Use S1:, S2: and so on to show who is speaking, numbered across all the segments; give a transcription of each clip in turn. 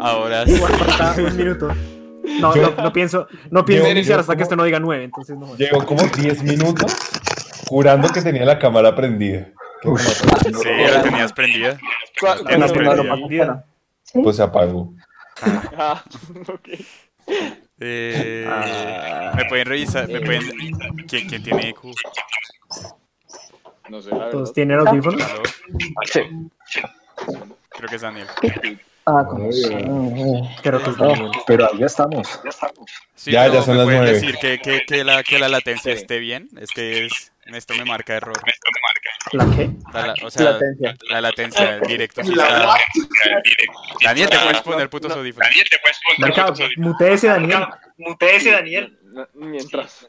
S1: Ahora sí.
S2: Igual falta un minuto. No, no, no pienso, no pienso iniciar hasta que esto no diga nueve, entonces no.
S3: Llevo como 10 minutos jurando que tenía la cámara prendida.
S1: Sí, la tenías prendida.
S4: ¿Cuál-
S1: Tienes
S4: cuál-
S1: prendida.
S4: cuál-
S2: Prendida.
S3: Pues se apagó.
S4: Ah.
S1: Eh,
S2: Ah.
S1: me pueden revisar, me pueden... ¿Quién, quién tiene EQ?
S4: No sé, la.
S2: Todos tienen audífonos.
S5: Sí.
S1: Creo que es Daniel.
S5: Ah, ¿cómo es?
S2: Creo que es
S5: No,
S2: Daniel.
S5: pero ahí ya estamos.
S1: Sí,
S3: Ya,
S1: no,
S3: ya son las nueve.
S1: decir que, que, que, la, que la latencia esté bien. Es que es, esto me marca error.
S2: ¿La qué?
S1: La, la- o sea,
S5: Latencia.
S1: la latencia del directo. sí está... Daniel, te puedes poner putos audífonos.
S2: Marca, muteese, Daniel.
S6: Muteese, Daniel.
S4: No, Mientras.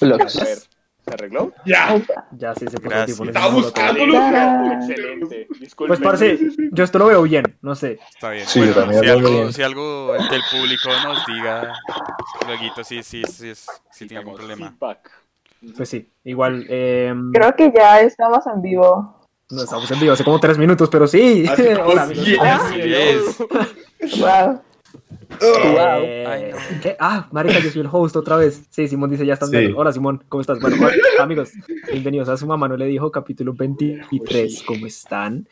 S5: Lo que
S4: A ver, ¿se arregló?
S6: Ya.
S2: Ya sí se puso
S1: Gracias.
S6: Estaba buscándolo.
S4: Excelente. Disculpen.
S2: Pues, parce, yo esto lo veo bien, no sé.
S1: Está bien.
S5: Sí,
S1: bueno,
S5: yo también
S1: si
S5: lo
S1: algo,
S5: bien.
S1: si algo del público nos diga, luego sí, sí, sí, es- si tiene algún problema.
S4: Feedback.
S2: Pues sí, igual. eh,
S7: Creo que ya estamos en vivo.
S2: no estamos en vivo hace como tres minutos, pero sí. Hola, amigos.
S1: es.
S7: Wow.
S1: Ay, no.
S2: ¿qué? Ah, marica, yo soy el host otra vez. Sí, Simón dice, ya estás
S3: Sí.
S2: viendo. Hola, Simón, ¿cómo estás? Bueno, hola, amigos, bienvenidos a su mamá, no le dijo, capítulo 23, ¿cómo están?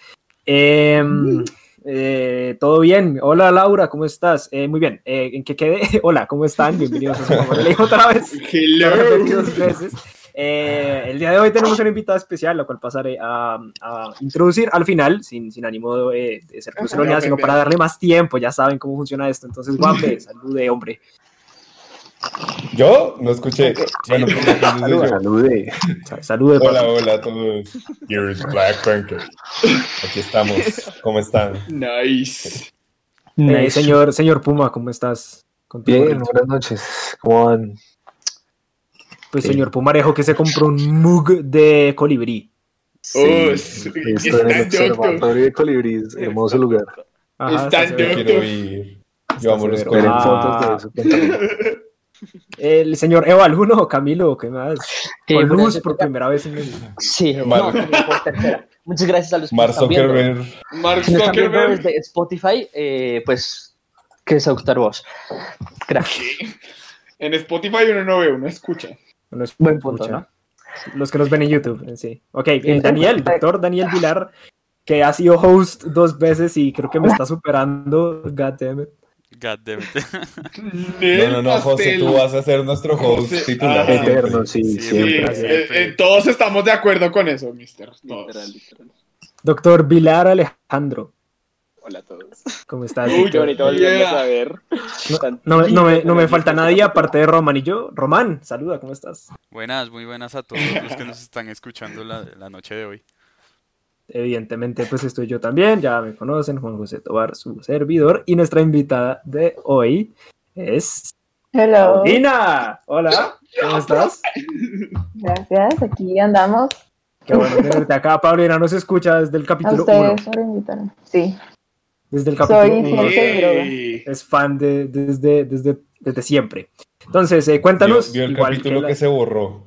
S2: Em, eh, ¿Todo bien? Hola, Laura, ¿cómo estás? Eh, muy bien, eh, ¿en qué quedé? Hola, ¿cómo están? Bienvenidos a su mamá, no le dijo otra vez.
S6: Hello.
S2: dos veces. Eh, el día de hoy tenemos una invitada especial, la cual pasaré a, a introducir al final, sin, sin ánimo de, de ser grosero, sino para darle más tiempo. Ya saben cómo funciona esto. Entonces, guape, salude, hombre.
S3: ¿Yo? No escuché. Bueno, pues
S5: salude.
S2: Sa- Salude,
S3: Hola,
S2: papi.
S3: hola a todos. Here's Black Panther. Aquí estamos. ¿Cómo están?
S6: Nice.
S2: Eh, señor, señor Puma, ¿cómo estás?
S5: Bien, buenas noches. ¿Cómo van?
S2: Pues,
S5: Sí.
S2: señor Pumarejo, que se compró un mug de colibrí.
S6: Oh,
S5: Estoy en el observatorio de colibríes, hermoso lugar.
S2: Ajá,
S6: Está.
S3: Yo quiero ir. Yo amo los
S2: Ah.
S5: fotos de eso.
S2: El señor Eva Luno, Camilo, ¿qué más?
S8: Eh,
S2: luz por primera vez en el...
S8: Sí,
S3: Mar-
S8: no. Muchas gracias a los que
S3: Mark
S8: nos están viendo.
S3: Zuckerberg.
S6: Mark Zuckerberg.
S8: desde Spotify, eh, pues, que se Octar vos. Gracias.
S6: En Spotify uno no ve, uno escucha.
S2: No es-
S8: Buen punto. ¿no?
S2: Los que nos ven en YouTube, sí. Ok, el Daniel, doctor Daniel Vilar, que ha sido host dos veces y creo que me está superando. God damn it.
S1: God damn it.
S3: No, no, no, José, tú vas a ser nuestro host
S6: José-
S3: titular.
S6: Ah.
S3: siempre.
S5: Eterno, sí,
S1: Sí,
S5: siempre.
S6: eh,
S1: siempre.
S6: eh, todos estamos de acuerdo con eso, mister. Todos.
S4: Literal, literal.
S2: Doctor Vilar Alejandro,
S4: Hola a todos.
S2: ¿cómo estás?
S4: Uy, qué bonito volverlos
S6: Yeah.
S4: a ver.
S2: No, no me- no me, no me falta nadie aparte de Roman y yo. Román, saluda, ¿cómo estás?
S1: Buenas, muy buenas a todos los que nos están escuchando la, la noche de hoy.
S2: Evidentemente, pues estoy yo también, ya me conocen, Juan José Tobar, su servidor, y nuestra invitada de hoy es
S7: Hello.
S2: Paulina. Hola, ¿cómo estás?
S7: Gracias. Aquí andamos.
S2: Qué bueno tenerte acá. Paulina nos escucha desde el capítulo 1.
S7: ustedes por invitarme. Sí.
S2: Desde el
S7: Soy
S2: capítulo 1.
S7: fiel seguidora.
S6: Ey.
S2: Es fan de, desde, desde, desde siempre. Entonces, eh, cuéntanos.
S3: Vio, vio el
S2: igual
S3: capítulo
S2: que
S3: que,
S2: la-
S3: se borró.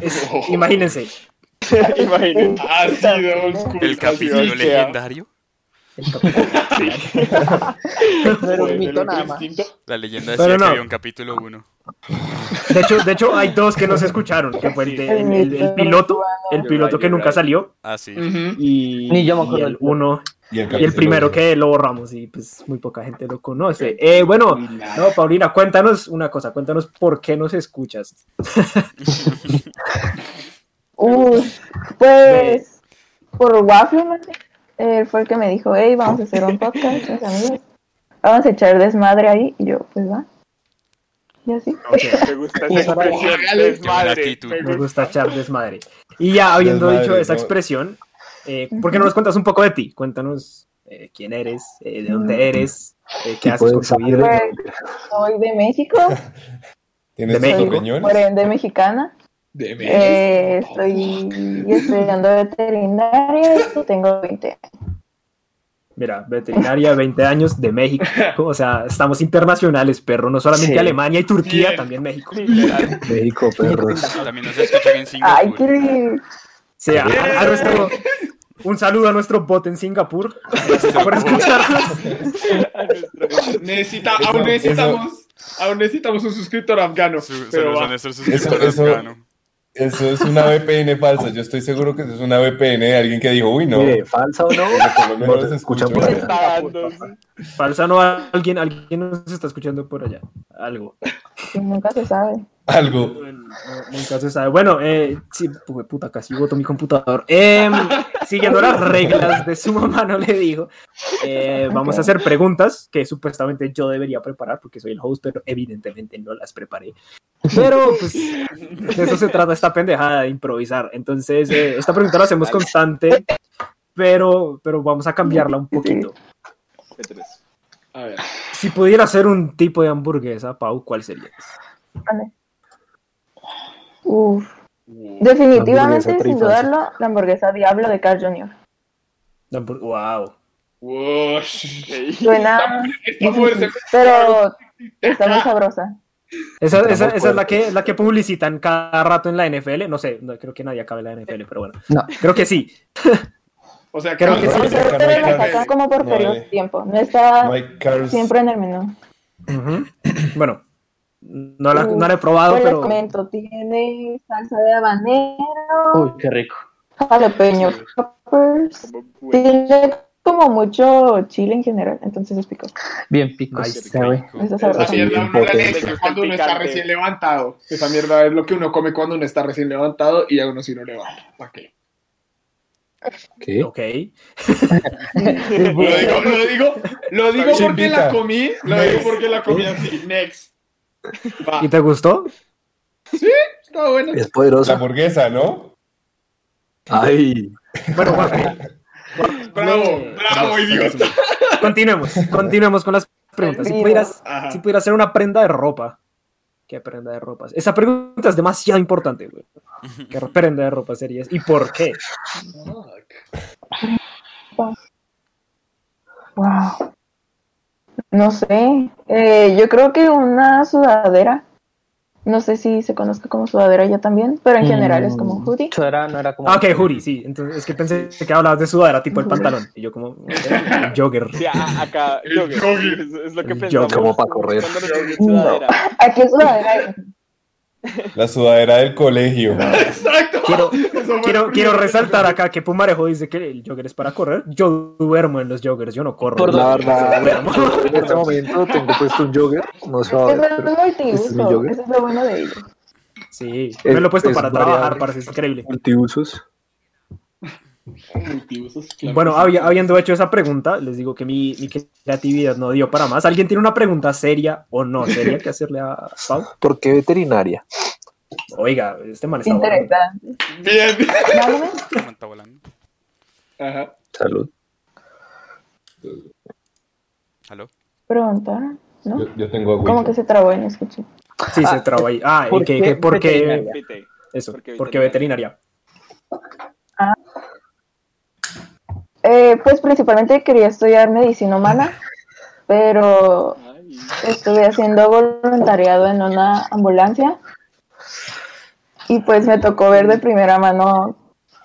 S2: es- imagínense,
S4: Imagínate.
S6: Ha sido old school.
S1: El capítulo
S4: sea.
S1: legendario.
S2: el capítulo.
S8: Un mito nada más.
S6: instinto.
S1: La leyenda
S2: Pero
S1: decía
S2: no.
S1: que había un capítulo 1.
S2: De hecho, de hecho, hay dos que no se escucharon, que fue el, de- el- el- el piloto, el piloto que nunca salió,
S1: Ah, sí.
S2: Y,
S8: Ni yo me
S2: y
S8: acuerdo
S2: el
S8: del
S2: uno,
S3: Y el,
S2: y el primero que lo borramos, y pues muy poca gente lo conoce. Eh, bueno, no, Paulina, cuéntanos una cosa, cuéntanos por qué nos escuchas.
S7: Uy, pues por Waffle. Él fue el que me dijo, hey, vamos a hacer un podcast, mis amigos. Vamos a echar desmadre ahí. Y yo, pues va. Y así.
S4: Me gusta esa expresión.
S6: Hágale.
S4: Desmadre. Me
S2: Me gusta echar desmadre. Y ya habiendo
S3: Desmadre,
S2: dicho esa
S3: ¿no?
S2: expresión, eh, ¿por qué no nos cuentas un poco de ti? Cuéntanos eh, quién eres, eh, de dónde eres, eh, qué haces con tu vida.
S7: Pues, soy de México,
S3: ¿Tienes
S2: de México.
S7: por ende mexicana.
S6: De México.
S7: Eh, estoy estudiando veterinaria y tengo 20 años.
S2: Mira, veterinaria, 20 años, de México. O sea, estamos internacionales, perro. No solamente
S8: Sí.
S2: Alemania y Turquía,
S6: Bien.
S2: también México.
S5: México, perros.
S1: También nos escuchan en
S7: Ay,
S1: Singapur.
S7: qué
S2: Sí, a, a nuestro, Un saludo a nuestro bot en Singapur. Gracias por escucharnos.
S6: Necesita,
S3: Eso-
S6: aún necesitamos, aún necesitamos un suscriptor afgano.
S1: Su-
S6: pero
S1: a nuestro suscriptor
S3: eso-
S1: afgano.
S3: Eso es una VPN falsa. Yo estoy seguro que eso es una VPN de alguien que dijo, uy, no.
S5: Mire, falsa o no,
S3: por lo menos
S5: nos escuchan
S3: escucho.
S5: por
S4: sí.
S2: Falsa no, alguien, alguien nos está escuchando por allá. Algo.
S7: Nunca se sabe.
S3: Algo.
S2: No, nunca se sabe. Bueno, eh, sí, pu- puta, casi boto mi computador. Em, siguiendo las reglas de su mamá, no le dijo. eh, vamos a hacer preguntas que supuestamente yo debería preparar porque soy el host, pero evidentemente no las preparé. Pero, pues, de eso se trata esta pendejada de improvisar. Entonces, eh, esta pregunta la hacemos constante, pero, pero vamos a cambiarla un poquito.
S4: P3.
S6: A ver.
S2: Si pudiera ser un tipo de hamburguesa, Pau, ¿cuál sería?
S7: Vale. Uf. Definitivamente, sin dudarlo, la hamburguesa Diablo de Carl Jr.
S2: Wow.
S7: Suena pero está muy sabrosa.
S2: Esa,
S5: Entramos
S2: esa, esa es la que, la que publicitan cada rato en la NFL. No sé, no, creo que nadie acabe la NFL, pero bueno.
S8: No.
S2: Creo que sí.
S6: O sea,
S2: Creo que sí.
S7: Pero
S3: acá no hay
S7: la sacan como por
S3: No hay-
S7: periodos de tiempo. No está siempre en el menú.
S2: Bueno, no la, no la he probado,
S7: Pues les
S2: pero.
S7: comento, tiene salsa de habanero,
S8: Uy, qué rico.
S7: jalapeño peppers, tiene como mucho chile en general, entonces es picoso.
S8: Bien picos.
S2: Ay,
S8: se ve.
S1: rico.
S7: Eso es
S6: Esa mierda uno la cuando uno está recién levantado. Esa mierda es lo que uno come cuando uno está recién levantado y a uno sí lo levanta. ¿Para qué?
S5: ¿Qué?
S2: Ok.
S6: Lo digo, lo digo, lo digo porque la comí, lo digo porque la comí así. Next. Va,
S2: ¿Y te gustó?
S6: está bueno.
S5: Es
S3: La
S5: poderosa.
S3: hamburguesa, ¿no?
S5: Ay,
S2: Bueno, bueno,
S6: Bravo, bravo, idiota.
S2: continuemos. Continuemos con las preguntas. Si pudieras,
S6: Ajá.
S2: si pudieras hacer una prenda de ropa, ¿qué prenda de ropa? Esa pregunta es demasiado importante, güey. ¿Qué prenda de ropa serías? ¿Y por qué?
S7: Wow. No sé. Eh, yo creo que una sudadera. No sé si se conozca como sudadera ya también, pero en general es como un hoodie.
S8: Eso era, no era como.
S2: Ah, ok, Juri, sí. Entonces, es que pensé que hablabas de sudadera, tipo el pantalón. Y yo como, el jogger.
S4: Sí, acá, jogger. Es, es lo que pensamos.
S2: jogger.
S5: Como para correr.
S7: No.
S4: sudadera.
S7: Aquí es sudadera.
S3: La sudadera del colegio.
S6: Exacto.
S2: Quiero, quiero, quiero resaltar acá que Pumarejo dice que el jogger es para correr. Yo duermo en los joggers, yo no corro.
S8: Por
S5: la verdad, en este momento tengo puesto un jogger. No se va a ver, pero este es mi jogger.
S7: Eso es lo bueno de ellos.
S2: Sí,
S5: Es-
S2: me lo he puesto
S5: es
S2: para trabajar, parece increíble.
S5: multiusos.
S2: Bueno, habiendo hecho esa pregunta, les digo que mi, mi creatividad no dio para más. ¿Alguien tiene una pregunta seria o no seria que hacerle a Pau?
S5: ¿Por qué veterinaria?
S2: Oiga, este man está.
S7: Interesante.
S6: Bien.
S1: ¿Cómo está volando?
S6: Ajá.
S5: Salud.
S1: ¿Aló?
S7: Preguntar, ¿no?
S3: Yo, yo tengo
S7: ¿Cómo
S3: agüita.
S7: que se trabó y no escuché?
S2: Sí, se
S8: Ah,
S2: trabó ahí. Ah, ¿y
S8: ¿por
S2: qué, por qué?
S8: veterinaria?
S2: Eso,
S4: ¿Por qué
S2: ¿por qué veterinaria?
S7: Eh, pues principalmente quería estudiar medicina humana, pero estuve haciendo voluntariado en una ambulancia y pues me tocó ver de primera mano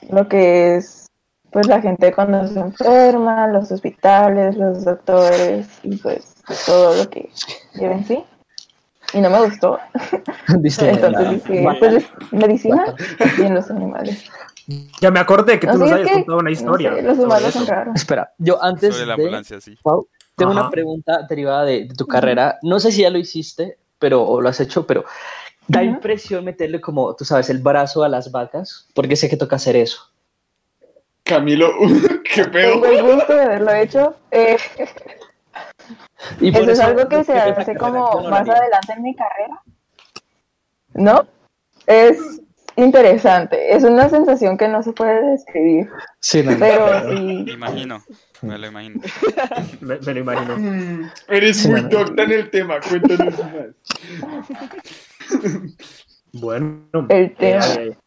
S7: lo que es pues la gente cuando se enferma, los hospitales, los doctores y pues todo lo que lleva en sí. Y no me gustó.
S8: Dice,
S7: Entonces dije, pues medicina y en los animales.
S2: Ya me acordé que tú
S7: Así
S2: nos habías
S7: que,
S2: contado una
S7: no
S2: historia.
S7: sé, los humanos son raros.
S8: Espera, yo antes
S1: Sobre la
S8: de
S1: ambulancia, sí.
S8: Pau, tengo
S2: Ajá.
S8: una pregunta derivada de, de tu carrera. No sé si ya lo hiciste, pero o lo has hecho, pero da impresión meterle como, tú sabes, el brazo a las vacas, porque sé que toca hacer eso.
S6: Camilo, qué pedo.
S7: Tengo el gusto de haberlo hecho. Eh,
S8: Y
S7: eso es algo que se hace como más
S8: haría.
S7: adelante en mi carrera. ¿No? Es interesante. Es una sensación que no se puede describir.
S8: Sí, no, no.
S7: Pero sí.
S1: Me imagino, me lo imagino.
S2: Me, me lo imagino.
S6: Mm, Eres
S8: Sí,
S6: muy
S8: no, no.
S6: docta en el tema, cuéntanos más.
S2: Bueno.
S7: El tema.
S2: eh,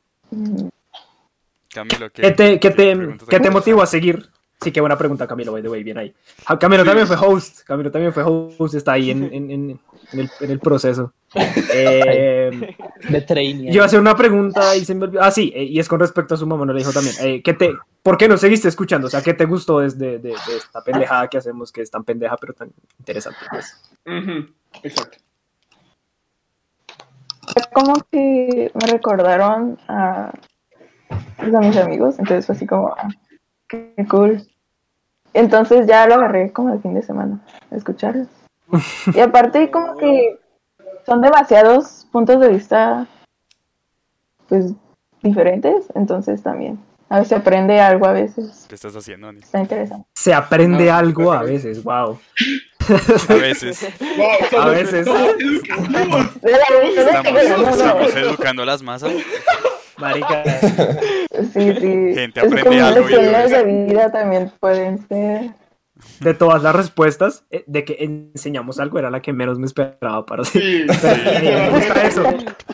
S1: Camilo, ¿qué,
S2: ¿Qué te, qué te, qué te motivó a seguir, Sí, qué buena pregunta, Camilo, by the way, bien ahí. Ah, Camilo también fue host, Camilo también fue host, está ahí en, en- en- en el, en el proceso. Eh,
S8: De training.
S2: yo iba a hacer una pregunta y se me olvidó. Ah, sí, eh, y es con respecto a su mamá, no le dijo también. Eh, ¿qué te, ¿Por qué no seguiste escuchando? O sea, ¿qué te gustó desde de, de esta pendejada que hacemos, que es tan pendeja pero tan interesante? Pues?
S6: Exacto.
S7: Como que me recordaron a, pues, a mis amigos, entonces fue así como, ah, qué cool. Entonces ya lo agarré como el fin de semana, a escucharlos. Y aparte como que son demasiados puntos de vista, pues, diferentes, entonces también. A veces se aprende algo, a veces
S1: ¿Qué estás haciendo, Ani?
S7: está interesante.
S2: Se aprende
S6: Ah,
S2: algo a veces, wow.
S1: A veces.
S6: Wow, somos-
S2: veces.
S1: Estamos,
S6: no, no,
S1: estamos
S6: no.
S1: educando a las masas.
S2: Marica,
S7: Sí, sí.
S1: Gente
S7: es
S1: aprende
S7: como
S1: algo
S7: lecciones de vida también pueden ser.
S2: de todas las respuestas, eh, de que enseñamos algo era la que menos me esperaba para sí.
S6: Sí,
S2: Me gusta eso,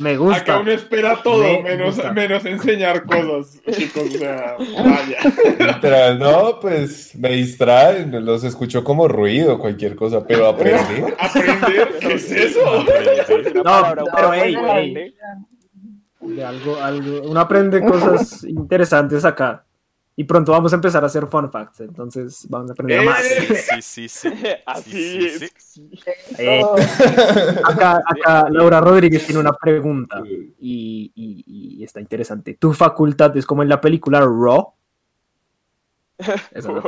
S2: me
S6: Acá
S2: gusta.
S6: uno espera todo,
S2: Me
S6: menos,
S2: gusta.
S6: menos enseñar cosas, chicos. O sea, vaya.
S3: Literal, no, pues me distraen, los escucho como ruido, cualquier cosa, pero aprender.
S6: ¿Aprender? ¿Qué es eso?
S2: No, pero hey, hey. De algo, algo, uno aprende cosas interesantes acá. Y pronto vamos a empezar a hacer fun facts, entonces vamos a aprender más.
S6: Eh.
S1: Sí, sí, sí.
S4: Así
S1: Sí,
S4: es.
S1: sí,
S4: sí.
S2: Eh,
S7: Oh,
S2: acá, acá Laura Rodríguez tiene una pregunta y, y- y está interesante. ¿Tu facultad es como en la película Raw? Esa la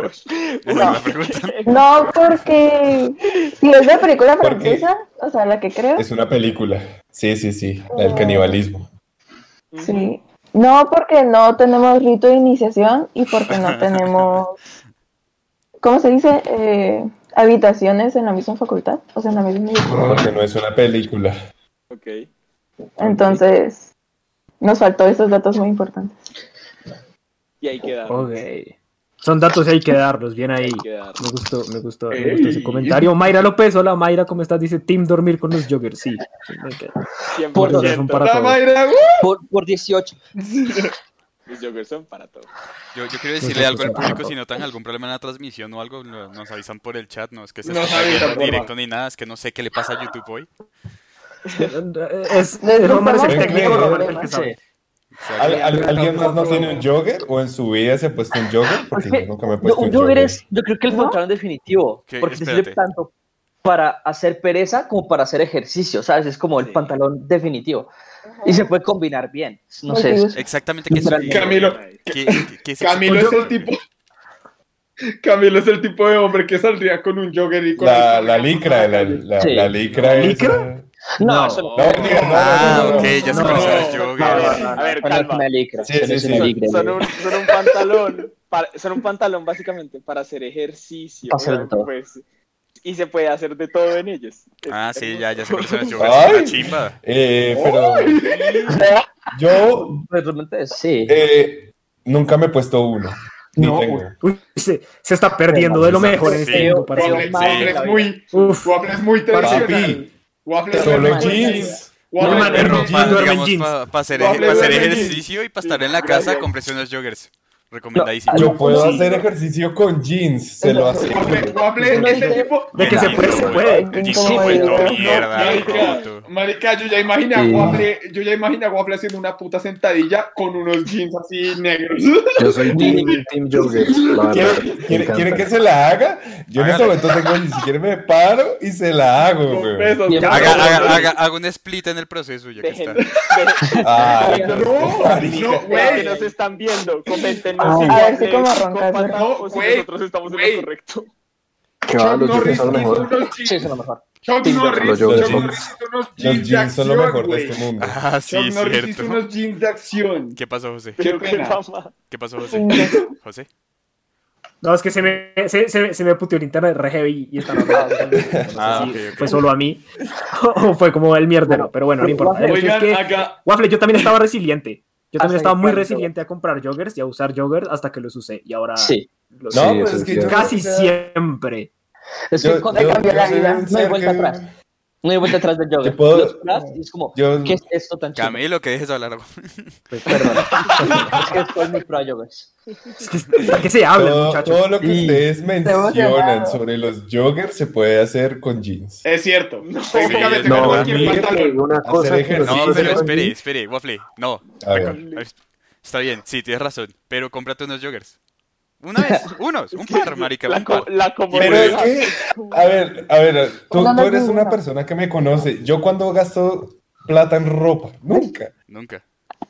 S1: la pregunta.
S7: No, porque si es de película francesa, o sea, la que creo,
S3: Es una película. Sí, sí, sí, el canibalismo.
S7: Sí. No, porque no tenemos rito de iniciación y porque no tenemos, ¿cómo se dice? Eh, habitaciones en la misma facultad, o sea, en la misma edificio.
S3: Porque no es una película.
S4: Ok.
S7: Entonces, nos faltó esos datos muy importantes.
S4: Y ahí queda.
S2: Ok. Son datos y hay que darlos, bien ahí. Me gustó, me gustó, me gustó ese comentario. Mayra López, hola Mayra, ¿cómo estás? Dice Team Dormir con los joggers. Sí.
S4: 100%.
S2: Ya son para.
S6: Mayra, ¡uh!
S8: Por, por 18.
S4: Los joggers son para todo.
S1: Yo, yo quiero decirle algo al público si notan algún problema en la transmisión o algo, no- nos avisan por el chat, no es que se
S6: Nos
S1: esté
S6: avisan,
S1: directo ni nada, es que no sé qué le pasa a YouTube hoy.
S2: Es, es,
S7: Les
S2: Román es el técnico,
S3: el
S2: es que sabe.
S3: ¿Al- al- ¿Alguien más no tiene un jogger o en su vida se ha puesto un jogger? Porque
S8: Porque
S3: yo nunca me he puesto
S8: un
S3: un
S8: jogger
S3: jogger.
S8: es, yo creo que el
S7: ¿No?
S8: pantalón definitivo,
S1: ¿Qué?
S8: porque te sirve
S1: Espérate.
S8: tanto para hacer pereza como para hacer ejercicio, ¿sabes? Es como el
S4: Sí.
S8: pantalón definitivo. Y se puede combinar bien. No sé,
S1: exactamente qué es
S6: Camilo,
S1: ¿Qué, qué- qué?
S6: Camilo es el tipo. Camilo es el tipo de hombre que saldría con un jogger y con
S3: La,
S6: el-
S3: la licra, la, la,
S8: Sí.
S3: la licra
S2: ¿La
S3: es,
S2: licra?
S3: Eh,
S8: No,
S2: No.
S8: eso no.
S3: No, diga, no,
S1: Ah,
S3: no, no,
S1: ok,
S3: no.
S1: ya los
S6: no,
S4: A
S1: joggers.
S4: ver,
S8: es
S4: calma.
S8: una licra.
S3: Sí,
S8: eso no
S3: sí,
S8: es
S3: sí.
S8: una
S3: Son-
S8: licra,
S4: Son
S8: güey.
S4: un, son un pantalón, para, son un pantalón básicamente para hacer ejercicio.
S8: Para hacer todo.
S4: pues, y se puede hacer de todo en ellos. Es
S1: Ah, sí,
S4: hermoso.
S1: ya, ya son los joggers.
S3: Ay.
S1: Una chimba.
S3: Eh, pero yo
S8: Pues realmente sí.
S3: eh, nunca me he puesto uno.
S8: No,
S3: tengo.
S2: Uy, se, se está perdiendo de lo mejor en este
S1: Sí.
S2: mundo,
S8: Sí.
S6: Es muy,
S2: Uf,
S6: es muy tradicional.
S3: Papi,
S6: Waffle es
S3: solo jeans.
S6: Waffle
S2: No, man, duerme jeans.
S1: para hacer, pa ejercicio y para estar en la casa, cómprese unos joggers. Recomendadísimo.
S3: Yo puedo
S2: Sí.
S3: hacer ejercicio con jeans, se lo aseguro.
S6: Waffle, Waffle
S7: No
S6: es el
S7: sé.
S6: tipo.
S2: de que se puede, se puede.
S6: Marica, yo ya imagino a
S5: Sí.
S6: Waffle, yo ya imagino a Waffle haciendo una puta sentadilla con unos jeans así negros.
S5: Yo soy Team, team verdad.
S3: ¿Quiere, que se la haga? Yo en este momento tengo, ni siquiera me paro y se la hago,
S1: Haga,
S6: no,
S1: haga,
S6: no,
S1: haga, haga un split en el proceso, ya que está.
S4: dejen-
S6: No, no, güey.
S4: nos están viendo, comenten
S7: a ver si como roncas,
S6: ¿no?
S4: o si
S6: Güey,
S4: nosotros estamos en lo correcto.
S5: Que va, los
S6: Norris
S5: son lo mejor.
S6: unos
S8: Sí,
S6: jeans.
S8: eso es lo mejor.
S6: Chuck Norris, Chuck
S5: son-
S6: hizo unos
S3: Los
S6: jeans de
S3: jeans son lo
S6: acción,
S3: mejor de este mundo.
S1: Ah, sí,
S6: Chuck Norris hizo unos jeans de acción.
S1: ¿Qué pasó, José?
S6: Qué pena.
S1: ¿Qué pasó, José?
S7: Sí.
S1: ¿José?
S2: No, es que se me, se, se, se me puteó el internet re heavy y están hablando. No sé
S1: Ah,
S2: si
S1: ok, ok.
S2: fue solo a mí o fue como el mierdero, pero bueno, no importa. Hecho es
S6: Oigan,
S2: que,
S6: acá,
S2: Waffle, yo también estaba resiliente. Yo también estaba muy resiliente a comprar joggers y a usar joggers hasta que los usé. Y ahora
S8: Sí.
S2: los
S3: No,
S5: Sí,
S3: pues es que
S2: casi siempre.
S8: Es que
S3: Yo,
S8: cuando
S3: yo-
S7: cambió
S3: yo
S7: la vida.
S3: un
S8: No hay
S3: ser
S8: vuelta
S3: que-
S8: atrás. No hay vuelta atrás del
S3: Yo
S8: jogger.
S3: puedo-
S8: Los es como,
S3: Yo,
S8: ¿qué es esto tan chido?
S1: Camilo, que dejes de hablar.
S8: Pues, perdón. es que después mi pro joggers.
S2: Es que, ¿para qué se habla,
S3: todo,
S2: muchachos?
S3: todo lo que
S8: Sí.
S3: ustedes mencionan sobre los joggers se puede hacer con jeans.
S6: Es cierto.
S4: No.
S6: Técnicamente
S3: No,
S6: cualquier pantalón.
S5: una cosa que
S1: No, pero espere, espere, Waffle. No. Está bien, sí, tienes razón. Pero cómprate unos joggers. Una vez, unos, un par, marica,
S4: La,
S1: un par.
S4: la
S3: Pero es
S4: comodidad.
S3: que, a ver, a ver, tú,
S7: No, no
S3: tú eres
S7: es
S3: una persona que me conoce. Yo cuando gasto plata en ropa, nunca.
S1: Nunca.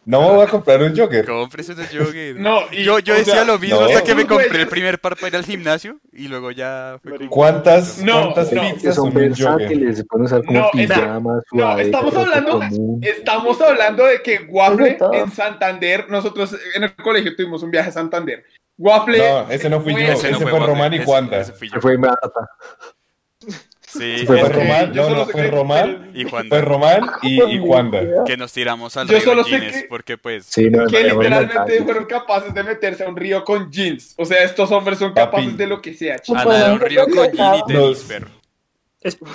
S3: No me voy a comprar un jogger.
S1: Cómprese unos joggers.
S6: No, y,
S1: Yo, yo decía
S6: sea,
S1: lo mismo
S3: no.
S1: hasta que me compré el primer par para ir al gimnasio y luego ya fue como-
S3: ¿Cuántas,
S6: No,
S3: cuántas
S6: no.
S5: que son
S3: un jogger?
S5: versátiles, se pueden usar como
S6: No, es- no, estamos hablando-. Estamos hablando de que Waffle en Santander, nosotros en el colegio tuvimos un viaje a Santander. Waffle.
S3: No, ese no fui
S6: fue-
S3: yo,
S1: Ese no
S3: ese fue
S1: Waffle,
S3: Román y
S1: ese-
S3: Juanda.
S1: ese fui yo.
S5: Se fue inmediata.
S1: Sí,
S5: Fue
S3: Fue
S1: ese-
S3: Román, no, no, fue Román,
S1: y Juanda.
S3: fue Román y, y Juanda.
S1: que nos tiramos al
S6: Yo
S1: río
S6: solo sé que-
S1: porque pues
S5: Sí, no,
S6: que literalmente fueron capaces de meterse a un río con jeans. O sea, estos hombres son
S3: Papi.
S6: capaces de lo que sea, chicos.
S1: a
S7: Pues,
S1: nadar un río con gin y tenis, perro.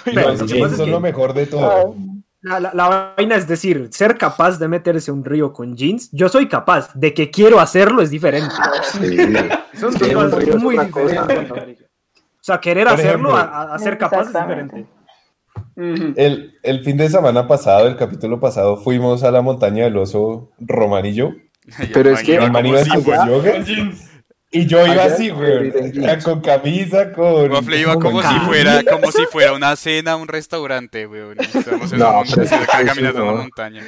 S3: Los jeans son lo mejor de
S7: Ah,
S3: todo.
S2: La, la- la vaina es decir, ser capaz de meterse un río con jeans, yo soy capaz, de que quiero hacerlo es diferente.
S5: Sí.
S2: Son
S5: Sí,
S2: muy
S5: cosa.
S2: diferentes. O sea, querer
S3: Por
S2: hacerlo
S3: ejemplo.
S2: a, ser capaz es diferente.
S3: El, el fin de semana pasado, el capítulo pasado, fuimos a la montaña del oso Román y yo.
S5: Pero es que-
S3: El
S6: Con jeans.
S3: Y yo iba así, güey. Con camisa, con.
S1: Waffle iba
S3: con
S1: como si fuera, como si fuera una cena, un restaurante, weón. y Estamos en
S5: No,
S1: una
S5: pero es
S1: caminando en una montaña.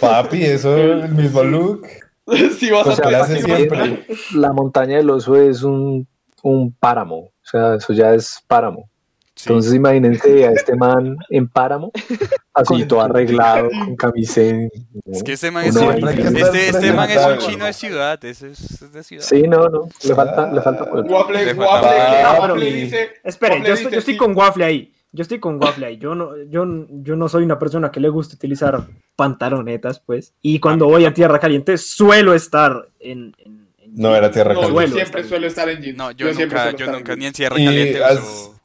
S3: Papi, eso, el mismo look.
S6: Si vas a
S5: sea,
S6: tener-
S3: siempre.
S5: La montaña del oso es un, un páramo. O sea, eso ya es páramo.
S1: Sí.
S5: Entonces imagínense a este man en páramo, así todo arreglado, con camiseta.
S1: Es que este man es, este, este man es un chino de ciudad, ese es, de ciudad.
S5: Sí, no, no, le falta, le falta poder.
S6: Waffle,
S1: Le
S6: Waffle,
S1: faltaba-
S6: que-
S3: Papi.
S6: Waffle dice.
S2: Espere,
S6: Waffle
S2: yo estoy,
S6: dice,
S2: yo estoy
S6: sí.
S2: con Waffle ahí. Yo estoy con Waffle ahí. Yo no, yo, yo no soy una persona que le gusta utilizar pantalonetas, pues. Y cuando voy a tierra caliente, suelo estar en. en- en
S3: No, era tierra
S6: No, yo
S3: caliente.
S2: Suelo
S6: siempre suelo estar en jeans.
S1: No, yo,
S6: siempre
S1: nunca, yo nunca ni en Sierra
S3: Y
S1: Caliente
S3: has-
S1: uso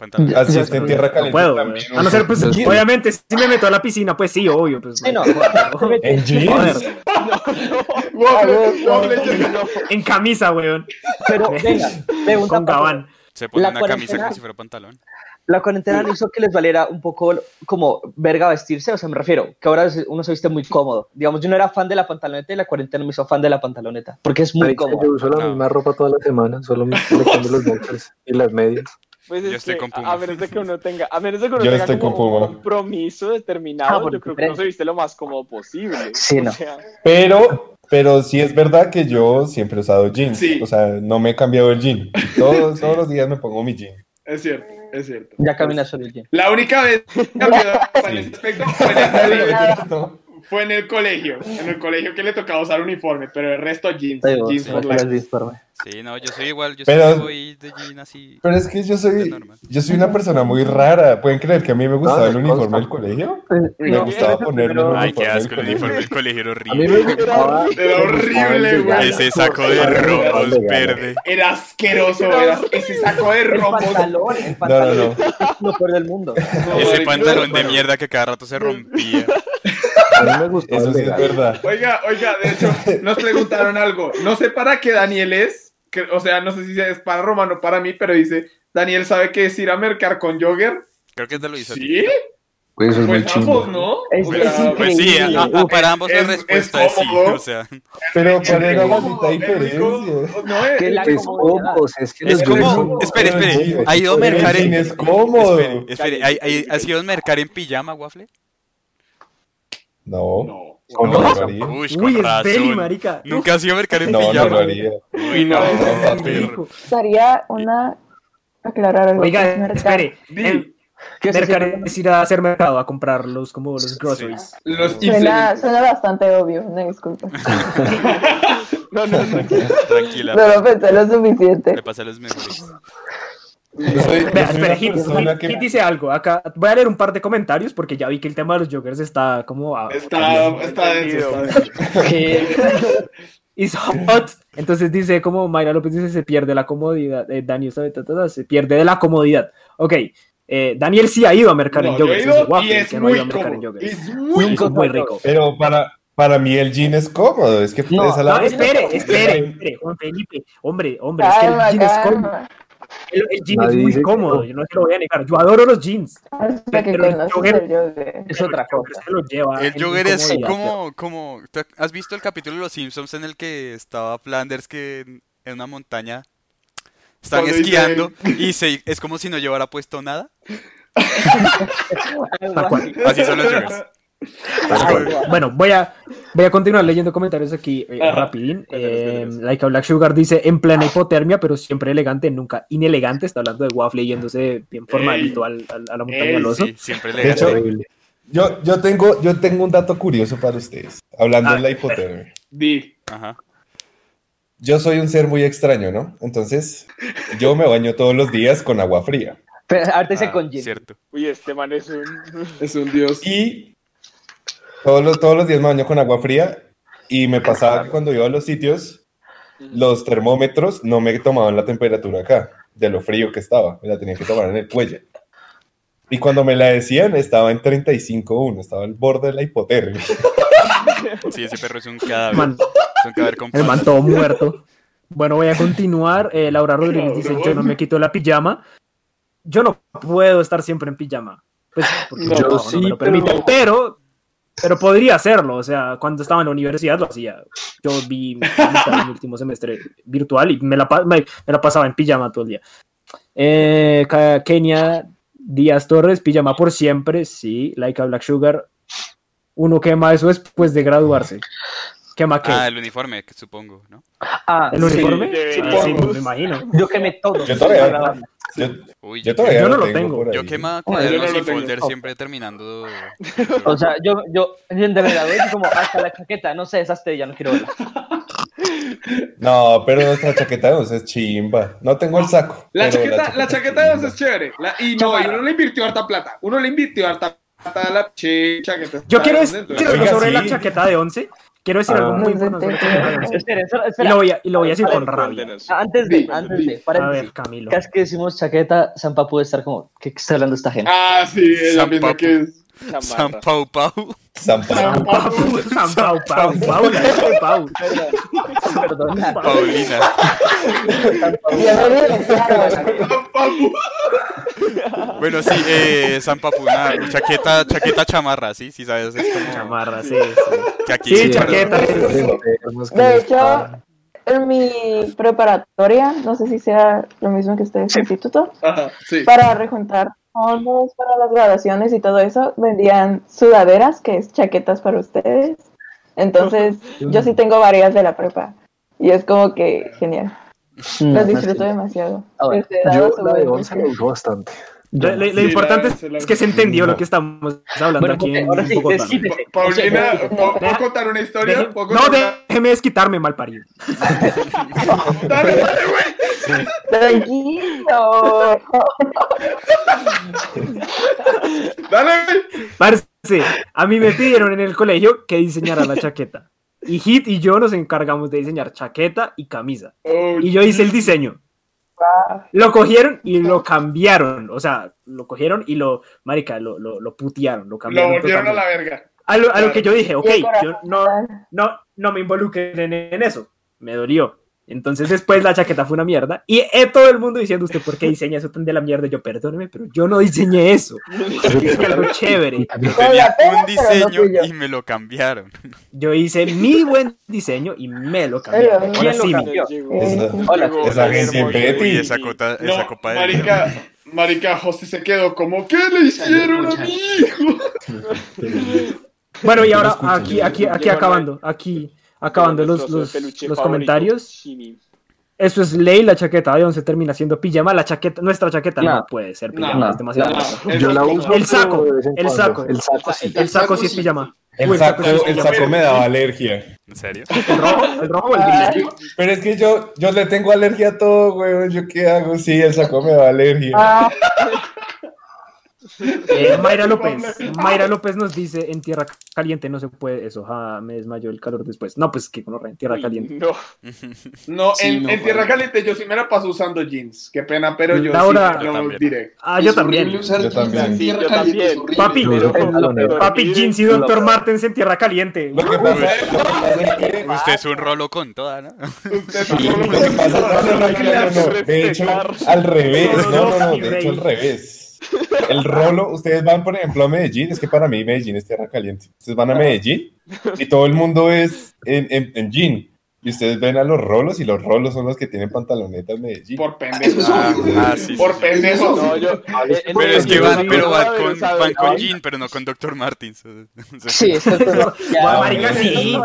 S1: pantalón.
S3: Así está en tierra
S2: No
S3: caliente.
S2: puedo,
S3: también.
S2: A no ser, pues,
S3: uso-
S2: obviamente, si me meto a la piscina, pues sí, obvio. Pues,
S8: Sí, no.
S3: En jeans.
S2: En camisa, weón.
S8: Pero venga, pregunta
S2: Con gabán.
S1: Se pone
S8: La
S1: una camisa como si fuera pantalón.
S8: La cuarentena no hizo que les valiera un poco como verga vestirse, o sea, me refiero, que ahora uno se viste muy cómodo. Digamos, yo no era fan de la pantaloneta y la cuarentena me hizo fan de la pantaloneta, porque es muy
S5: Marica,
S8: cómodo.
S5: Yo uso la
S1: No.
S5: misma ropa toda la semana, solo me, me cambio los boxers y las medias.
S4: Pues
S1: Yo
S4: es
S1: estoy
S4: que,
S1: con Puma.
S4: a menos de que uno tenga, a menos de que uno
S3: Yo
S4: tenga
S3: estoy
S4: como
S3: con
S4: un compromiso
S8: Ah,
S4: determinado,
S8: por
S4: yo creo que uno se viste lo más cómodo posible.
S8: Sí, no.
S4: O sea,
S3: Pero, pero sí es verdad que yo siempre he usado jeans.
S6: Sí.
S3: O sea, no me he cambiado el jean. Todos, todos los días me pongo mi jean.
S6: Es cierto, es cierto.
S8: Ya caminas sobre el gym.
S6: La única vez que cambió en ese aspecto fue en, el,
S3: No.
S6: Fue en el colegio. En el colegio que le tocaba usar uniforme, pero el resto jeans.
S8: Digo,
S6: jeans
S8: sí, no disforme.
S1: Sí, no, yo soy igual, yo
S3: Pero-
S1: sí voy de jean así.
S3: Pero es que yo soy,
S1: normal.
S3: yo soy una persona muy rara. ¿Pueden creer que a mí me gustaba
S5: No,
S3: el
S5: me
S3: uniforme del colegio? Me
S6: No,
S3: gustaba ponerme el
S5: pero-
S1: Ay, qué
S3: uniforme
S1: asco, el
S3: del
S1: uniforme
S3: colegio.
S1: del colegio era
S5: A mí me
S1: horrible.
S5: gustaba.
S6: Era horrible, güey.
S1: Ese saco de rombos verde.
S6: Era asqueroso, era ese saco de
S8: El
S6: rombos.
S8: pantalón, el
S3: No, no,
S8: pantalón
S3: no.
S8: es lo peor del mundo.
S1: Ese pantalón de mierda que cada rato se rompía.
S5: A mí me gustaba
S3: Eso sí es verdad.
S6: Oiga, oiga, de hecho, nos preguntaron algo. No sé para qué Daniel es, que, o sea, no sé si es para Romano o para mí, pero dice, Daniel sabe qué es ir a mercar con jogger.
S1: Creo que te lo hizo.
S6: ¿Sí?
S5: Pues eso es muy
S6: Pues ambos,
S5: chimbo.
S6: ¿no?
S8: Es-
S6: O
S8: es
S6: sea,
S1: Pues sí, a- a- para ambos la
S6: Es-
S1: respuesta
S6: es
S1: es sí.
S6: cómodo.
S1: O sea,
S3: Pero ¿cuál era la
S6: muy cómodo.
S3: diferencia?
S6: No, es,
S8: Que la
S5: Es cómodo, es que
S1: es como. Espere, espere. ¿Ha ido a mercar en.
S3: es cómodo.
S1: Espere, espere. ¿hay- hay- ¿Has ido a mercar en pijama, Waffle?
S3: No,
S6: no.
S3: con
S5: No.
S3: no lo haría.
S1: Uy, con
S2: Uy, es
S1: razón.
S2: marica.
S1: Nunca has ido a mercar en
S3: No, no lo
S1: pijama.
S3: haría.
S1: Uy, no,
S3: No.
S7: Gustaría una aclarar algo.
S2: Oiga,
S7: Mercar-
S2: espere.
S8: ¿Qué
S2: mercar es ir a hacer mercado a comprar los, como los groceries.
S6: Los
S7: Suena, suena bastante obvio, una disculpa.
S4: no, no, no.
S1: Tranquila.
S7: Pero pensé lo suficiente.
S1: Le pasé a los mejores.
S2: Espera, Hit, Hit-
S3: que...
S2: Hit dice algo. Acá voy a leer un par de comentarios porque ya vi que el tema de los joggers está como. a-
S6: Está, está denso,
S2: Is hot. Entonces dice como Mayra López dice se pierde la comodidad. Eh, Dani sabe, ta, ta, ta, se pierde de la comodidad. Ok. Eh, Daniel sí ha ido a mercar en
S6: No, ido
S2: waffle
S6: es
S2: que no ha ido
S6: muy
S2: a.
S6: Es muy
S2: Es muy rico.
S3: Pero para, para mí el jean es cómodo. Es que
S6: No,
S2: No,
S3: la-
S2: espere, espere, espere, Juan Felipe. Hombre, hombre, es que el
S7: Calma,
S2: jean es cómodo. El, el jean
S5: Nadie
S2: es muy
S5: que
S2: cómodo, yo no se lo voy a negar. Yo adoro los jeans.
S7: Hasta que
S2: Pero el
S7: conoces
S2: jogger-
S7: el jogger.
S8: Es otra cosa.
S2: se lo lleva
S1: El jogger es como, como, ¿tú ¿has visto el capítulo de Los Simpsons en el que estaba Flanders que en, en una montaña están
S6: Cuando dice-
S1: esquiando y se, es como si no llevara puesto nada? Así son los joggers.
S2: Bueno, voy a, voy a continuar leyendo comentarios aquí eh,
S6: Ajá.
S2: rapidín.
S6: Cuéntanos,
S2: Eh,
S6: cuéntanos.
S2: like a Black Sugar dice, en plena hipotermia, pero siempre elegante, nunca inelegante. Está hablando de waffle yéndose bien formalito al, al- a la montaña del oso.
S1: Sí, siempre
S3: De
S1: le
S3: hecho, yo, yo, tengo, yo tengo un dato curioso para ustedes. Hablando
S2: Ah,
S3: de la hipotermia.
S6: Di.
S1: Ajá.
S3: Yo soy un ser muy extraño, ¿no? Entonces, yo me baño todos los días con agua fría.
S8: Dice
S1: Ah,
S8: con gin.
S1: Cierto.
S4: Uy, este man es un.
S6: Es un dios.
S3: Y todos los, todos los días me baño con agua fría. Y me pasaba que cuando iba a los sitios, los termómetros no me tomaban la temperatura acá, de lo frío que estaba. Me la tenía que tomar en el cuello. Y cuando me la decían, estaba en 35.1, estaba al borde de la hipotermia.
S1: Sí, ese perro es un cadáver.
S2: Man,
S1: Es un cadáver con
S2: el man todo muerto. Bueno, voy a continuar. Eh, Laura Rodríguez dice, yo no me quito la pijama. Yo no puedo estar siempre en pijama. Pues, porque
S6: No,
S2: mi trabajo
S5: sí,
S2: me lo permite.
S5: pero-
S2: Pero, pero podría hacerlo. O sea, cuando estaba en la universidad lo hacía. Yo vi mi, último semestre virtual y me la, me, la pasaba en pijama todo el día. Eh, Kenia Díaz Torres, pijama por siempre. Sí, like a Black Sugar. Uno quema eso después de graduarse. ¿Quema qué?
S1: Ah, el uniforme, que supongo, ¿no?
S8: Ah,
S2: ¿El uniforme?
S4: sí,
S2: Ah, me imagino.
S8: Yo quemé todo.
S3: Yo todavía, yo,
S1: Uy,
S3: yo todavía
S2: Yo no
S3: lo tengo.
S2: tengo.
S1: Yo
S3: ahí.
S1: quema
S8: Bueno,
S6: yo
S1: cuadernos
S6: no lo
S1: y
S6: tengo.
S1: folders siempre terminando.
S8: O sea, yo, yo, yo de y como hasta la chaqueta, no sé, desaste, ya no quiero verla.
S3: No, pero nuestra chaqueta de once es chimba. No tengo el saco.
S6: La chaqueta, la chaqueta de once es chévere. La- y no, y uno le invirtió harta plata. Uno le invirtió harta plata a la chaqueta.
S2: Yo quiero decir sobre
S3: sí.
S2: la chaqueta de 11. Quiero decir
S5: Ah.
S2: algo muy importante sobre la chaqueta de 11.
S8: Espera, espera,
S2: Y lo voy a, y lo voy a decir con rabia.
S8: Antes de, antes de,
S2: A
S8: paréntesis.
S2: ver, Camilo.
S8: Cada que decimos chaqueta, Sampa puede estar como, ¿qué está hablando esta gente?
S6: Ah, sí,
S1: San
S6: piensa
S1: Papu.
S6: que es.
S1: San Pau Pau.
S3: San Pablo.
S2: Pau, San Pau, Pau, Pau, la- Pau.
S1: Paulina.
S7: Claro.
S6: Papu.
S1: Bueno, sí, eh, San Papu, una chaqueta, chaqueta chamarra, sí, sí, sabes, es como
S2: Chamarra, sí, sí.
S1: que aquí
S2: Sí,
S1: sí,
S2: chaqueta.
S7: De hecho, en mi preparatoria, no sé si sea lo mismo que ustedes en instituto,
S6: Ajá, sí.
S7: para rejuntar fondos para las graduaciones y todo eso, vendían sudaderas, que es chaquetas para ustedes. Entonces, yo sí tengo varias de la prepa. Y es como que genial. Las disfruto demasiado.
S8: Ah,
S7: edad
S5: Yo
S7: a
S5: la de la bastante.
S2: Lo, lo- lo
S6: Sí,
S2: importante
S6: la-
S2: es,
S6: se la-
S2: es que se entendió lo que estamos hablando
S8: Bueno,
S2: aquí en
S8: ahora sí,
S2: Bogotá.
S8: desquítese.
S6: Pa- Paulina, ¿puedo, puedo contar una historia?
S2: Deje-
S6: ¿Puedo
S2: no,
S6: contar
S2: déjeme desquitarme, mal parido.
S6: Dale, dale, güey.
S7: Tranquilo.
S6: Dale, güey.
S2: Parce, a mí me pidieron en el colegio que diseñara la chaqueta. Y Hit y yo nos encargamos de diseñar chaqueta y camisa.
S6: Oh,
S2: Y yo hice el diseño. Lo cogieron y lo cambiaron. O sea, lo cogieron y lo, marica, lo, lo, lo putearon, lo
S6: Lo
S2: cambiaron.
S6: volvieron a la verga.
S2: A lo, a lo que yo dije, ok, yo no, no, no me involucren en eso. Me dolió. Entonces después la chaqueta fue una mierda. Y eh, todo el mundo diciendo, ¿usted por qué diseña eso tan de la mierda? Yo, perdóneme, pero yo no diseñé eso. Yo hice algo chévere.
S1: Yo tenía un
S7: no
S1: diseño y me lo cambiaron.
S2: Yo hice mi buen diseño y me lo cambiaron.
S8: ¿quién
S2: sí,
S3: Esa-
S8: Hola,
S3: esa
S1: esa, cota, esa
S6: No,
S1: copa de
S6: marica, marica, José se quedó como, ¿qué le hicieron a mi hijo?
S2: Bueno, y ahora aquí, aquí, aquí acabando, aquí acabando los, los, comentarios. Eso es ley, la chaqueta de once termina siendo pijama. La chaqueta, nuestra chaqueta no,
S8: No.
S2: puede ser pijama, es demasiado.
S6: Eso
S5: Yo la uso
S2: El saco, el saco.
S5: El saco sí.
S2: El saco sí es pijama.
S3: El saco,
S2: sí es
S3: el
S2: pijama.
S3: saco me daba alergia.
S1: ¿En serio?
S2: ¿El rojo? ¿El rojo o el gris?
S3: Pero es que yo, yo le tengo alergia a todo, güey. ¿Yo qué hago? Sí, el saco me da alergia.
S7: Ah,
S2: Eh, Mayra López. Mayra López nos dice: En tierra caliente no se puede eso. Ja, me desmayó el calor después. No, pues que con en tierra caliente.
S4: No,
S6: No,
S9: Sí,
S6: en,
S9: no,
S6: en Tierra. Caliente yo sí me la paso usando jeans. Qué pena, pero yo
S2: Laura-
S6: sí
S1: Yo
S6: lo
S1: también.
S6: diré.
S2: Ah, yo
S9: Es
S2: también.
S9: usar
S3: Yo
S9: jeans
S3: también.
S9: en
S4: Sí,
S9: tierra
S4: yo
S9: caliente,
S4: también.
S9: es horrible.
S2: Papi,
S5: Pero-.
S2: Papi Jeans y Doctor Martens en tierra caliente.
S3: Lo que pasa, lo que pasa es que
S1: Usted es un rolo con toda, ¿no?
S6: Usted
S3: Lo que pasa, no, no, no, no, no, no. De hecho, al revés, no, no, no, de hecho, al revés. El rolo, ustedes van, por ejemplo, a Medellín, es que para mí Medellín es tierra caliente. Ustedes van a Medellín y todo el mundo es en, en, en jean. Y ustedes ven a los rolos y los rolos son los que tienen pantaloneta en Medellín.
S6: Por
S9: Eso
S6: pendejo.
S9: es
S1: Ah, ah, sí, sí,
S6: Por
S1: sí.
S6: pendejo.
S4: no, yo. en-
S1: Pero es que van, pero van
S4: pero
S1: con, van con Jean, pero no con Dr. Martins.
S8: Sí, es esto ya-
S2: marica,
S3: bueno,
S2: sí.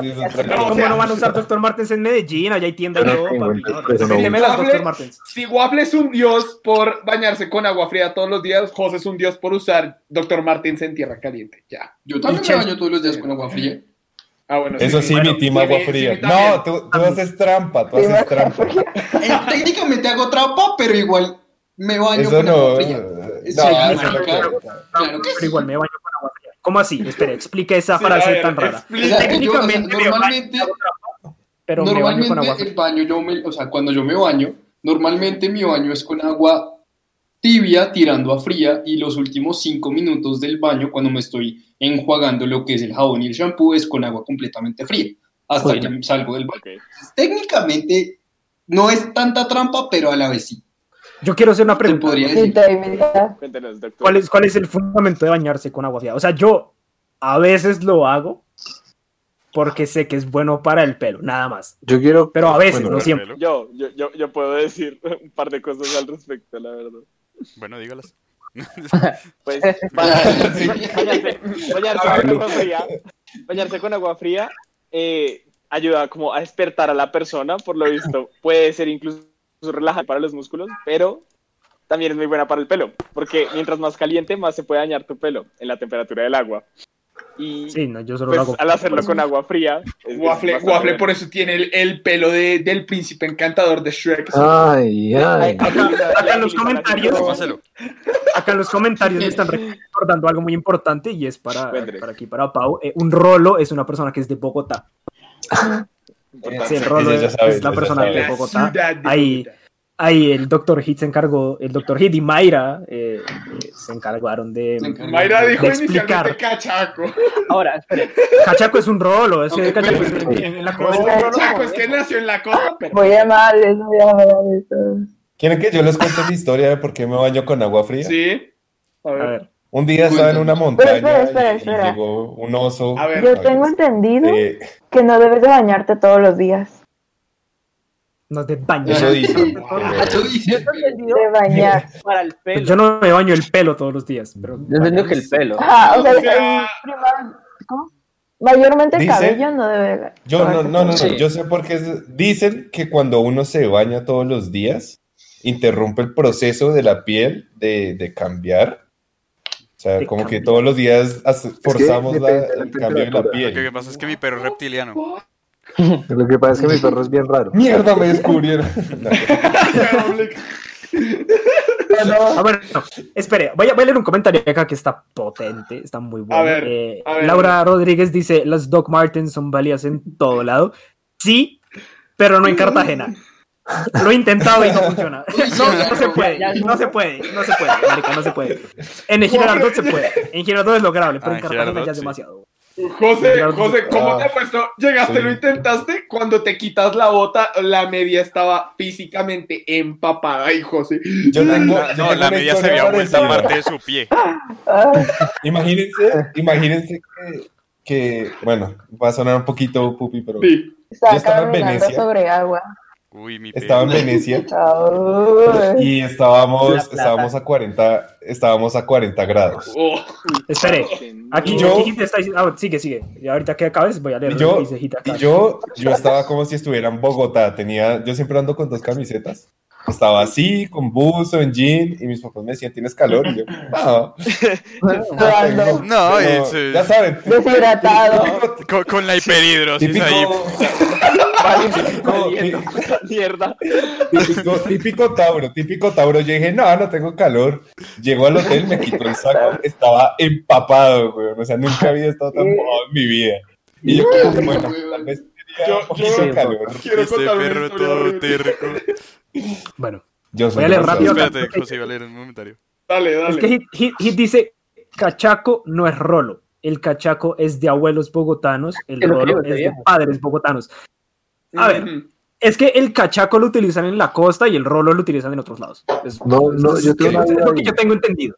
S2: ¿Cómo no van a usar Doctor Martens en Medellín? Allá hay tienda. Doctor Martens.
S6: Si Waffle es un dios por bañarse con agua fría todos los días, José es un dios por usar Dr. Martens en tierra caliente. Ya.
S9: Yo también me baño todos los días con agua fría.
S6: Ah, bueno.
S3: Eso sí,
S6: Bueno,
S3: mi team agua
S6: sí,
S3: fría.
S6: sí.
S3: No, tú, tú haces trampa, tú haces trampa.
S9: Eh, técnicamente hago trampa, pero igual me baño
S3: Eso
S9: con
S3: no.
S9: agua fría.
S3: No,
S9: Sí,
S3: eso no
S9: marica.
S3: cuenta.
S9: Claro que
S2: Pero
S9: sí.
S2: igual me baño con agua fría. ¿Cómo así? Espera, explica esa frase
S6: ver,
S2: tan rara.
S9: O
S6: explica.
S9: sea, yo, o sea,
S2: Técnicamente me
S9: normalmente,
S2: Pero me baño con agua
S9: normalmente
S2: fría.
S9: el baño, yo me, o sea, cuando yo me baño, normalmente mi baño es con agua tibia tirando a fría y los últimos cinco minutos del baño, cuando me estoy enjuagando lo que es el jabón y el shampoo, es con agua completamente fría, hasta
S2: Uy,
S9: que salgo del baño. técnicamente no es tanta trampa, pero a la vez sí.
S2: Yo quiero hacer una pregunta. ¿Cuál es, ¿Cuál es el fundamento de bañarse con agua fría? O sea, yo a veces lo hago porque sé que es bueno para el pelo, nada más.
S5: Yo quiero.
S2: Pero a veces,
S5: Bueno,
S2: no siempre.
S4: Yo, yo, yo puedo decir un par de cosas al respecto, la verdad.
S1: Bueno, dígalas.
S4: Pues, bañarse, bañarse- bañarse con agua fría, bañarse con agua fría eh, ayuda como a despertar a la persona, por lo visto. Puede ser incluso relajante para los músculos, pero también es muy buena para el pelo, porque mientras más caliente, más se puede dañar tu pelo en la temperatura del agua. Y
S2: Sí, no, yo solo
S4: pues
S2: lo hago.
S4: al hacerlo con agua fría,
S6: Waffle, Waffle por eso tiene el, el pelo de, del príncipe encantador de Shrek.
S5: Ay, ay.
S2: Acá, acá en los comentarios, acá en los comentarios me están recordando algo muy importante y es para, para aquí, para Pau. Eh, un rolo es una persona que es de Bogotá. Sí, el rolo es,
S3: sabe,
S2: es la persona
S3: sabe.
S2: de Bogotá.
S6: de
S2: Ahí,
S6: Bogotá.
S2: ahí el doctor Hit se encargó, el doctor Hit y Mayra eh, eh, se encargaron de...
S6: Mayra dijo
S2: de explicar.
S6: inicialmente cachaco.
S8: Ahora, esperen.
S2: Cachaco es un rolo, es que
S9: Ok,
S2: Cachaco
S9: pero-
S2: es en, en- en la
S6: No,
S2: costa.
S6: cachaco, es que nació en la costa, pero...
S7: Voy a mal, voy a mal. eso.
S3: ¿Quieren que yo les cuente la historia de por qué me baño con agua fría?
S6: Sí. A
S2: A
S6: ver.
S3: Un día estaba en una montaña
S7: espera, espera,
S3: y- y,
S7: espera.
S3: llegó un oso.
S6: A ver.
S7: Yo tengo entendido
S3: Eh,
S7: que no debes de bañarte todos los días.
S2: Nos de baño.
S3: eso dice.
S7: De bañar.
S8: Para el pelo.
S2: Yo no me baño el pelo todos los días, pero...
S8: Yo entiendo que el pelo.
S7: Ajá, o sea,
S6: O sea-
S7: ¿cómo? Mayormente el
S3: Dice-
S7: cabello no debe.
S3: Yo no, no, no, no,
S8: Sí.
S3: yo sé por qué es- dicen que cuando uno se baña todos los días, interrumpe el proceso de la piel de, de cambiar. O sea,
S2: De
S3: como que todos los días forzamos la- el cambio de la
S5: temperatura.
S1: Lo que
S3: piel.
S1: pasa es que mi perro es reptiliano.
S5: Lo que pasa es que mi perro es bien raro.
S3: Mierda, me descubrieron.
S2: A ver, no, espere, voy a, voy a leer un comentario acá que está potente, está muy bueno.
S6: A ver,
S2: Eh,
S6: a ver.
S2: Laura Rodríguez dice, las Doc Martens son válidas en todo lado. Sí, pero no en Cartagena. Lo he intentado y no funciona. No, no se puede, no se puede, no se puede, marica, no se puede. En el Girardot se puede, en Girardot es lograble, pero
S1: Ah,
S2: en
S1: en
S2: Cartagena
S1: Girardot,
S2: ya es
S1: sí.
S2: demasiado.
S6: José, José, ¿cómo
S3: Ah.
S6: te ha puesto? Llegaste,
S3: Sí.
S6: lo intentaste. Cuando te quitas la bota, la media estaba físicamente empapada. Y José,
S3: Yo tengo, yo
S1: No,
S3: tengo
S1: la media se había vuelto
S3: parecida.
S1: parte de su pie.
S3: Imagínense, imagínense que, que, bueno, va a sonar un poquito pupi, pero
S6: sí.
S7: está
S3: estaba en
S7: caminando
S3: Venecia.
S7: sobre agua.
S1: Uy, mi
S3: estaba en. Venecia
S7: Ay.
S3: y estábamos, estábamos a 40, estábamos a 40 grados.
S6: Oh,
S2: Espere, aquí yo, aquí está ah, sigue, sigue. Y ahorita que acabes voy a leer
S3: Y yo, y yo, yo estaba como si estuviera en Bogotá. Tenía, yo siempre ando con dos camisetas. estaba así, con buzo, en jean, y mis papás me decían, ¿tienes calor? Y yo, no.
S1: No, se-
S3: ya saben.
S7: deshidratado.
S1: con, con la hiperhidrosis
S3: Típico,
S1: ahí.
S4: Valiendo mierda.
S3: típico, típico Tauro, típico Tauro. Yo dije, no, no tengo calor. Llegó al hotel, me quitó el saco, estaba empapado, güey. O sea, nunca había estado tan mojado en mi vida. Y yo, como, bueno, tal vez
S6: Yo- yo-
S3: de calor.
S6: Quiero
S1: Este
S6: contar
S1: perro todo terco.
S2: Bueno,
S3: Yo soy
S2: Voy a leer rápido.
S1: Espérate, José, iba a leer un comentario.
S6: Dale,
S2: es
S6: dale.
S2: que Hit, Hit- Hit dice, cachaco no es rolo. El cachaco es de abuelos bogotanos, el rolo es de padres bogotanos. A ver, es que el cachaco lo utilizan en la costa y el rolo lo utilizan en otros lados. Es-
S5: No, no, yo tengo
S2: es lo que yo tengo entendido.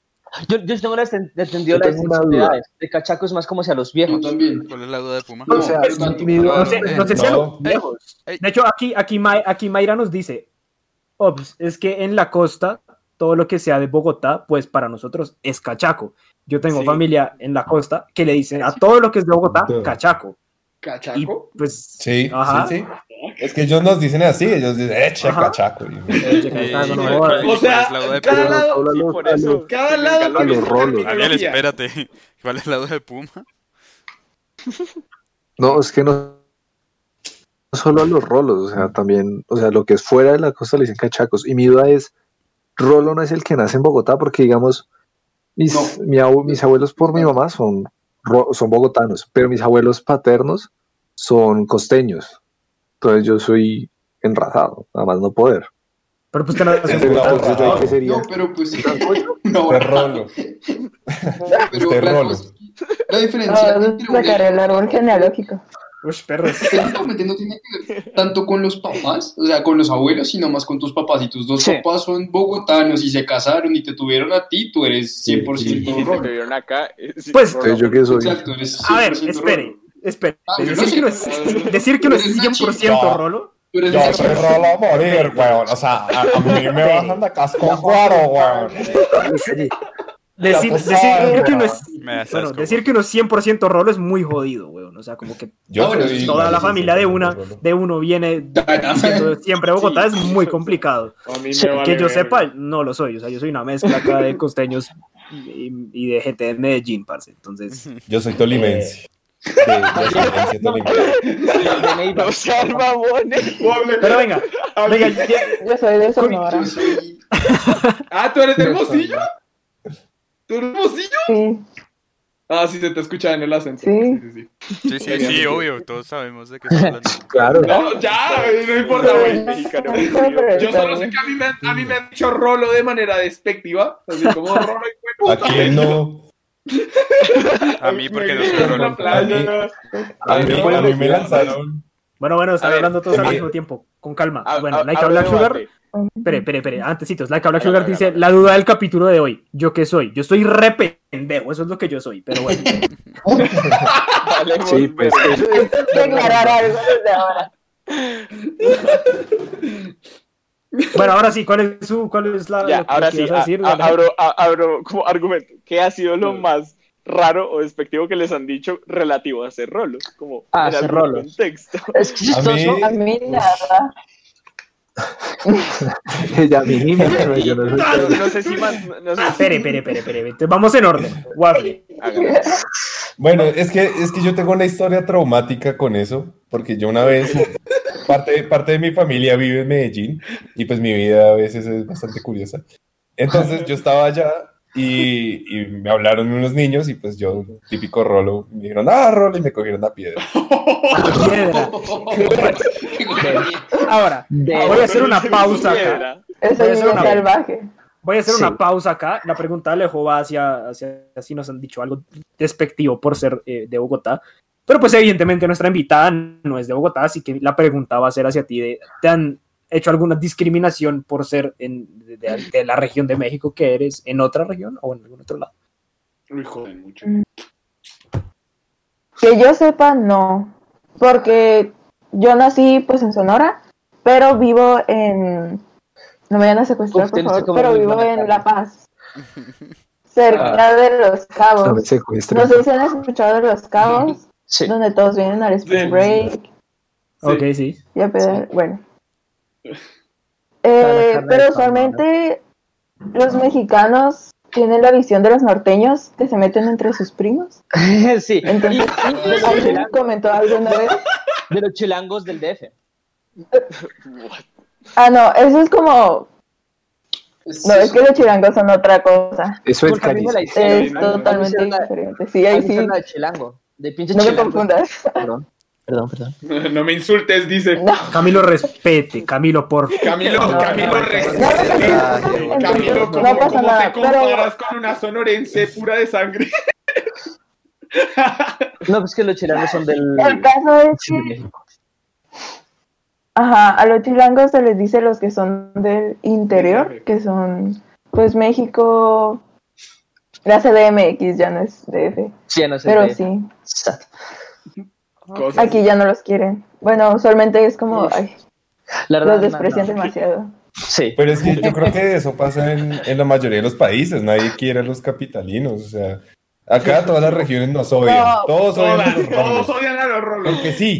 S8: Yo, yo tengo entendido
S5: Yo
S8: las
S5: duda.
S8: De cachaco es más como hacia los
S9: Yo
S8: viejos.
S9: también.
S1: ¿Cuál es la duda de Puma?
S9: No,
S5: O sea, duda-
S2: No sé,
S1: eh,
S2: no sé si a los viejos. De hecho, aquí, aquí, aquí Mayra nos dice, Ops, es que en la costa, todo lo que sea de Bogotá, pues para nosotros es cachaco. Yo tengo
S6: Sí.
S2: familia en la costa que le dicen a todo lo que es de Bogotá, cachaco. Y
S6: ¿Cachaco?
S2: pues,
S3: Sí,
S2: Ajá.
S3: sí, sí. Es que ellos nos dicen así, ellos dicen,
S2: eh,
S1: Eh, ¿cuál-
S2: jodas.
S1: cuál-
S6: O sea, cada lado-
S4: por eso.
S6: Cada lado.
S1: Daniel, espérate. ¿Cuál es la duda de Puma?
S5: No, es que no, no solo a los rolos, o sea, también, o sea, lo que es fuera de la costa le dicen cachacos. Y mi duda es, Rolo no es el que nace en Bogotá, porque digamos, mis,
S9: No.
S5: mi abu- mis abuelos por mi mamá son, son bogotanos, pero mis abuelos paternos son costeños. Entonces yo soy enrazado, nada más no poder.
S2: Pero pues te
S5: qué sería.
S9: No, pero pues. No,
S3: Este rolo.
S9: pero
S3: Este
S9: la,
S3: rolo.
S9: cosa- la diferencia
S7: Ah,
S9: entre
S7: sacar el árbol genealógico.
S2: Uy, perros.
S9: Exactamente, no tiene que ver tanto con los papás, o sea, con los abuelos, sino más con tus papás. Si tus dos
S8: Sí.
S9: papás son bogotanos y se casaron y te tuvieron a ti, tú eres 100%
S4: Y si se
S9: rolo.
S4: vivieron acá. eh, sí,
S2: Pues-
S4: rolo.
S5: Yo que soy.
S9: Exacto, eres 100%
S2: A ver,
S9: rolo.
S2: Espere.
S9: Ah, yo no
S2: Decir
S9: sé.
S2: que uno es, decir que uno es
S9: Eres una
S2: 100%
S3: chica.
S2: rolo.
S3: Yo soy rolo a morir, weón. O sea, a, a mí me bajan de casco cuaro, weón.
S2: Decir, decir
S3: sabes,
S2: que uno
S3: weón.
S2: es, bueno, decir que uno es 100% rolo es muy jodido, weón. O sea, como que
S3: Yo
S9: bueno,
S3: soy-
S2: toda la familia de una de uno viene siendo siempre Bogotá es muy complicado.
S6: A
S8: Sí,
S6: vale
S2: que yo sepa, no lo soy. O sea, yo soy una mezcla acá de costeños y, y de gente de Medellín, parce. Entonces,
S3: Yo soy tolimense. De, ascendencia tolimense.
S8: De Neiva.
S4: No sean mamones.
S2: Pero venga, venga, ya-
S7: Yo soy de Sonora.
S9: Soy-
S6: Ah, ¿tú eres de Hermosillo? ¿Tú eres Hermosillo?
S7: Sí,
S6: Ah, sí, se te escucha en el acento.
S7: Sí.
S6: sí, sí.
S1: Sí, sí, sí, obvio. Todos sabemos de qué está hablando.
S5: Claro.
S6: No, ya, no importa, güey.
S4: Mexicano.
S6: Yo solo sé que a mí, me han, a mí me han dicho rolo de manera despectiva. Así como rolo y
S3: ¿A quién no?
S1: A mí, porque no
S6: Me
S1: soy
S6: en la playa.
S3: A mí, a mí me lanzaron.
S2: bueno, bueno, están hablando todos al mismo tiempo, con calma. Bueno, Laika Black Sugar, espere, espere, espere, antesitos, Laika Black Sugar dice, la duda del capítulo de hoy, ¿yo qué soy? Yo soy re pendejo, eso es lo que yo soy, pero bueno.
S5: Sí, pues
S7: aclarar algo desde ahora.
S2: Bueno, ahora sí, ¿cuál es su, cuál es la,
S4: Ya,
S2: lo que
S4: ahora sí,
S2: a
S4: a-
S2: decir?
S4: a- abro, a- abro como argumento. ¿Qué ha sido lo más raro o despectivo que les han dicho relativo a hacer rolos? Como
S8: Ah,
S4: en
S8: hacer rolos.
S4: contexto.
S8: Es que
S3: A mí-
S8: chistoso.
S7: A mí nada.
S5: Ella a mí ni me suena, yo no soy
S4: No, sé si más. No sé si-
S2: Espere, espere, espere, vamos en orden. Waffle.
S3: Bueno, es que, es que yo tengo una historia traumática con eso, porque yo una vez, parte, parte de mi familia vive en Medellín y pues mi vida a veces es bastante curiosa. Entonces yo estaba allá y, y me hablaron unos niños y pues yo, típico rolo, me dijeron, ah, rolo, y me cogieron a piedra.
S2: Piedra. Ahora, voy a hacer una pausa acá.
S7: Eso
S2: Voy a
S7: es
S2: hacer una-
S7: salvaje.
S2: Voy a hacer
S5: Sí.
S2: una pausa acá. La pregunta de Alejo va hacia, hacia si nos han dicho algo despectivo por ser eh, de Bogotá. Pero pues evidentemente nuestra invitada no es de Bogotá, así que la pregunta va a ser hacia ti. De, ¿Te han hecho alguna discriminación por ser en, de, de- de la región de México que eres en otra región o en algún otro lado?
S6: Joder, mucho.
S7: Que yo sepa, no. Porque yo nací pues en Sonora, pero vivo en... No me vayan a secuestrar,
S8: Uf,
S7: por favor, pero vivo en. La Paz. Cerca de Los
S5: me
S7: Cabos. No sé si han escuchado de Los Cabos,
S8: Sí.
S7: donde todos vienen al Spring
S6: Sí.
S7: Break.
S2: Ok, sí.
S7: y a pedir- Bueno. Eh, pero usualmente los mexicanos tienen la visión de los norteños que se meten entre sus primos.
S8: sí,
S7: Entonces,
S8: y de los,
S7: alguien
S8: chilangos,
S7: comentó alguna vez.
S8: de los chilangos del DF.
S7: Ah, no, eso es como. No, es que los chilangos son otra cosa.
S5: Eso es
S8: hicieron,
S7: Es totalmente diferente. Sí, ahí sí.
S8: de chilango. De pinche
S7: No me confundas.
S8: Perdón, perdón, perdón.
S6: No me insultes, dice.
S2: Camilo, respete. Camilo, por
S6: Camilo,
S7: No,
S6: Camilo,
S7: no,
S6: respete.
S7: no,
S6: Camilo,
S7: no
S6: ¿cómo,
S7: pasa
S6: cómo
S7: nada,
S6: te
S7: pero-
S6: comparas con una sonorense pura de sangre?
S8: No, pues que los chilangos son del.
S7: El caso es que, ajá, a los chilangos se les dice los que son del interior, que son, pues, México. La CDMX ya no es DF,
S8: Sí, ya no sé.
S7: pero
S8: de-
S7: sí.
S6: Cosas.
S7: aquí ya no los quieren. Bueno, usualmente es como, ay,
S8: La verdad,
S7: los
S8: no,
S7: desprecian
S8: no.
S7: demasiado.
S8: Sí.
S3: Pero es que yo creo que eso pasa en, en la mayoría de los países. Nadie quiere a los capitalinos. O sea, acá todas las regiones nos odian.
S7: No,
S3: todos odian a
S6: Todas,
S3: los
S6: todos
S3: rolos.
S6: odian a los rolos.
S3: Porque sí.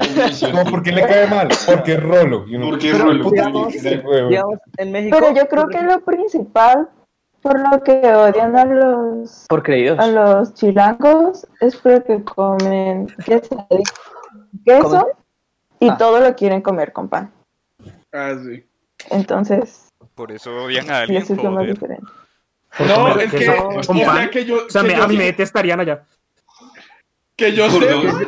S3: Como porque le cae mal. Porque es rolo.
S9: Porque es rolo.
S8: Digamos. Digamos, en México.
S7: Pero yo creo que lo principal por lo que odian a los
S8: Por creídos.
S7: a los chilangos es porque comen quesadilla, queso y
S8: Ah.
S7: todo lo quieren comer con pan.
S6: Ah, sí.
S7: Entonces,
S1: Por eso odian a alguien,
S7: eso es lo más
S1: joder.
S7: diferente.
S6: No, es que, o sea, que yo,
S2: O sea,
S6: que
S2: me-
S6: yo
S2: a mí me detestarían allá.
S6: que yo
S9: dos.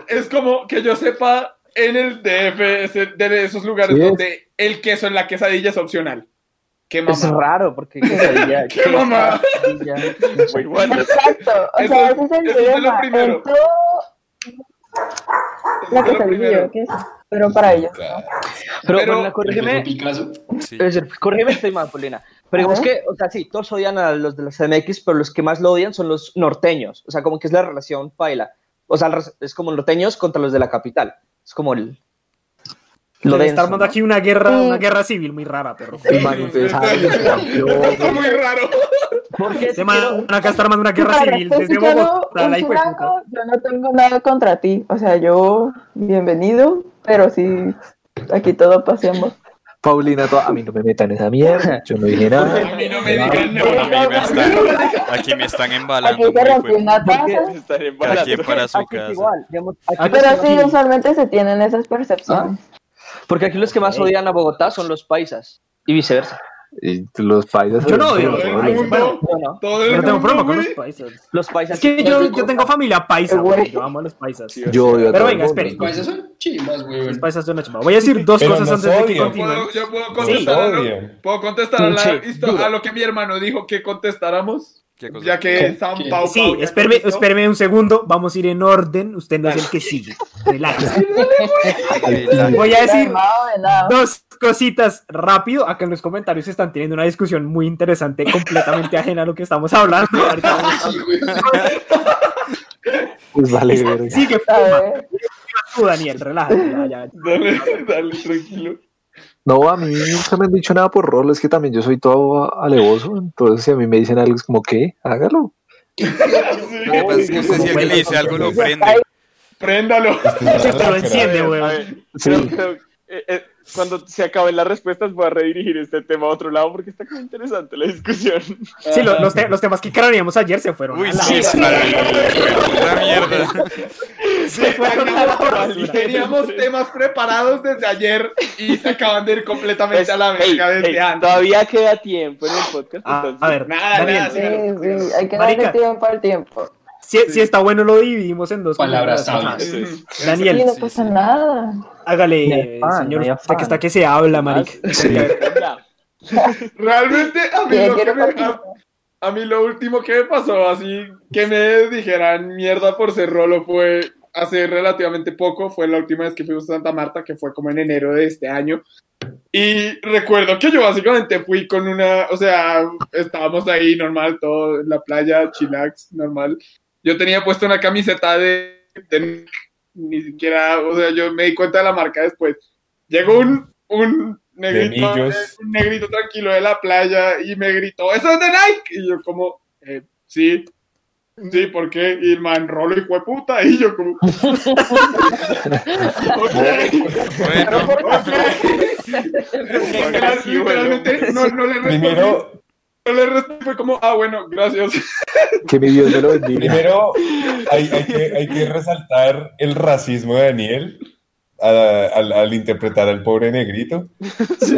S6: es como que yo sepa en el DF, de esos lugares
S5: Sí es.
S6: donde el queso en la quesadilla es opcional. Qué
S8: Es
S6: mamá.
S8: raro porque quesadilla.
S6: ¡Qué mamá!
S8: quesadilla.
S7: Exacto, o
S6: Eso
S7: sea,
S6: es-
S7: ese es el
S6: eso es lo
S7: problema.
S6: primero.
S7: En todo la
S6: es
S7: quesadilla
S6: primero.
S7: lleva queso, pero para ellos.
S8: Pero,
S6: Pero-
S8: Paulina, corrígeme.
S1: Sí.
S8: Es corrígeme, estoy mal, Paulina. Pero digamos que, o sea, sí, todos odian a los de la CMX, pero los que más lo odian son los norteños. O sea, como que es la relación paila. O sea, es como norteños contra los de la capital. Es como el. Lo denso,
S2: estar armando
S8: ¿no?
S2: aquí una guerra,
S7: Sí.
S2: una guerra civil muy rara, perro.
S5: Los
S6: Está
S5: campeones.
S6: muy raro.
S8: Porque
S2: Este man acá está armando una guerra
S7: Claro,
S2: civil desde Bogotá,
S7: un
S2: la hijo
S7: yo no tengo nada contra ti. O sea, yo, bienvenido, pero sí, aquí todo pasemos.
S5: Paulina, a mí no me metan esa mierda. Yo no dije nada.
S6: A mí no me digan no.
S1: A mí me están, aquí me están
S7: Aquí
S1: embalando.
S7: se taza.
S4: Estaré
S1: Cada
S4: embarazado.
S1: quien para su
S8: aquí
S1: casa.
S8: igual. digamos, aquí
S2: Aquí-
S7: Pero sí,
S8: más-
S7: usualmente se tienen esas percepciones.
S8: porque aquí los que más odian a Bogotá son los paisas. Y viceversa.
S5: Y los países.
S2: Yo no odio los paisas. Bueno,
S8: No,
S2: tengo problema con los paisas.
S8: Los paisas.
S2: Es que yo,
S8: los-
S2: yo tengo familia paisa,
S7: Güey.
S2: Yo amo a los paisas.
S4: Sí,
S5: Yo odio
S2: Pero venga,
S5: mundo.
S2: espere.
S9: Los paisas son chimbas,
S2: Los
S9: güey.
S2: paisas son una chimba. Voy a decir dos
S3: Pero
S2: cosas antes de que.
S6: Yo
S2: continúen.
S6: puedo, yo puedo
S3: Sí,
S6: contestar, a lo,
S3: odian.
S6: puedo contestar a, la
S8: Sí,
S6: a lo que mi hermano dijo que contestáramos.
S1: ¿Qué cosa?
S6: Ya que. San
S9: ¿Qué?
S6: Pau
S2: Sí,
S6: Pau contestó.
S2: espéreme un segundo. Vamos a ir en orden. Usted no es el que sigue. Relájese. Voy a decir dos cositas rápido. Acá en los comentarios están teniendo una discusión muy interesante, completamente ajena a lo que estamos hablando.
S5: Pues vale.
S2: Sigue, Daniel, relájate. ya, ya.
S6: Dale, dale, tranquilo.
S5: No, a mí nunca me han dicho nada por rol, es que también yo soy todo alevoso, entonces si a mí me dicen algo es como, ¿qué? Hágalo.
S1: Usted si alguien le dice algo lo prende.
S6: Préndalo.
S2: Lo enciende, weón.
S5: Sí.
S4: creo- creo- eh, eh, cuando se acaben las respuestas voy a redirigir este tema a otro lado porque está como interesante la discusión.
S2: Sí, lo- los, te- los temas que craneamos ayer se fueron.
S1: Uy,
S2: a la
S1: sí, está la mierda.
S2: Se fueron a la basura.
S6: Teníamos temas preparados desde ayer y se acaban de ir completamente a la verga desde
S4: ey,
S6: antes.
S4: todavía queda tiempo en el podcast.
S2: Ah,
S4: entonces-
S2: a ver,
S6: Nada,
S2: Daniel,
S6: nada,
S7: sí,
S6: sí.
S7: sí, hay que
S2: Marica.
S7: darle tiempo al tiempo.
S2: Si, si está bueno lo dividimos en dos.
S9: Palabras.
S7: Y
S2: Daniel,
S7: no pasa nada.
S2: hágale, eh, señor,
S8: no afán.
S2: que está que se habla, marica.
S4: Ya.
S6: Realmente a mí,
S7: Sí,
S6: lo que
S7: quiero
S6: me- a, a mí lo último que me pasó así que me dijeran mierda por ser rolo fue hace relativamente poco, fue la última vez que fuimos a Santa Marta, que fue como en enero de este año. Y recuerdo que yo básicamente fui con una, o sea, estábamos ahí normal, todo en la playa, chillax, normal. Yo tenía puesto una camiseta de, de- ni siquiera, o sea, yo me di cuenta de la marca después. Llegó un, un negrito, un negrito tranquilo de la playa y me gritó, ¡eso es de Nike! Y yo como, eh, sí. Sí, ¿por qué? Y el man rolo y fue puta. Y yo como. ok.
S1: Bueno,
S6: Literal- Literalmente no, no le respondí.
S3: Primero,
S6: le respondí. Fue como, ah, bueno, gracias.
S5: Que mi Dios me lo bendiga.
S3: primero hay, hay que, hay que resaltar el racismo de Daniel a- al, al interpretar al pobre negrito.
S5: Sí,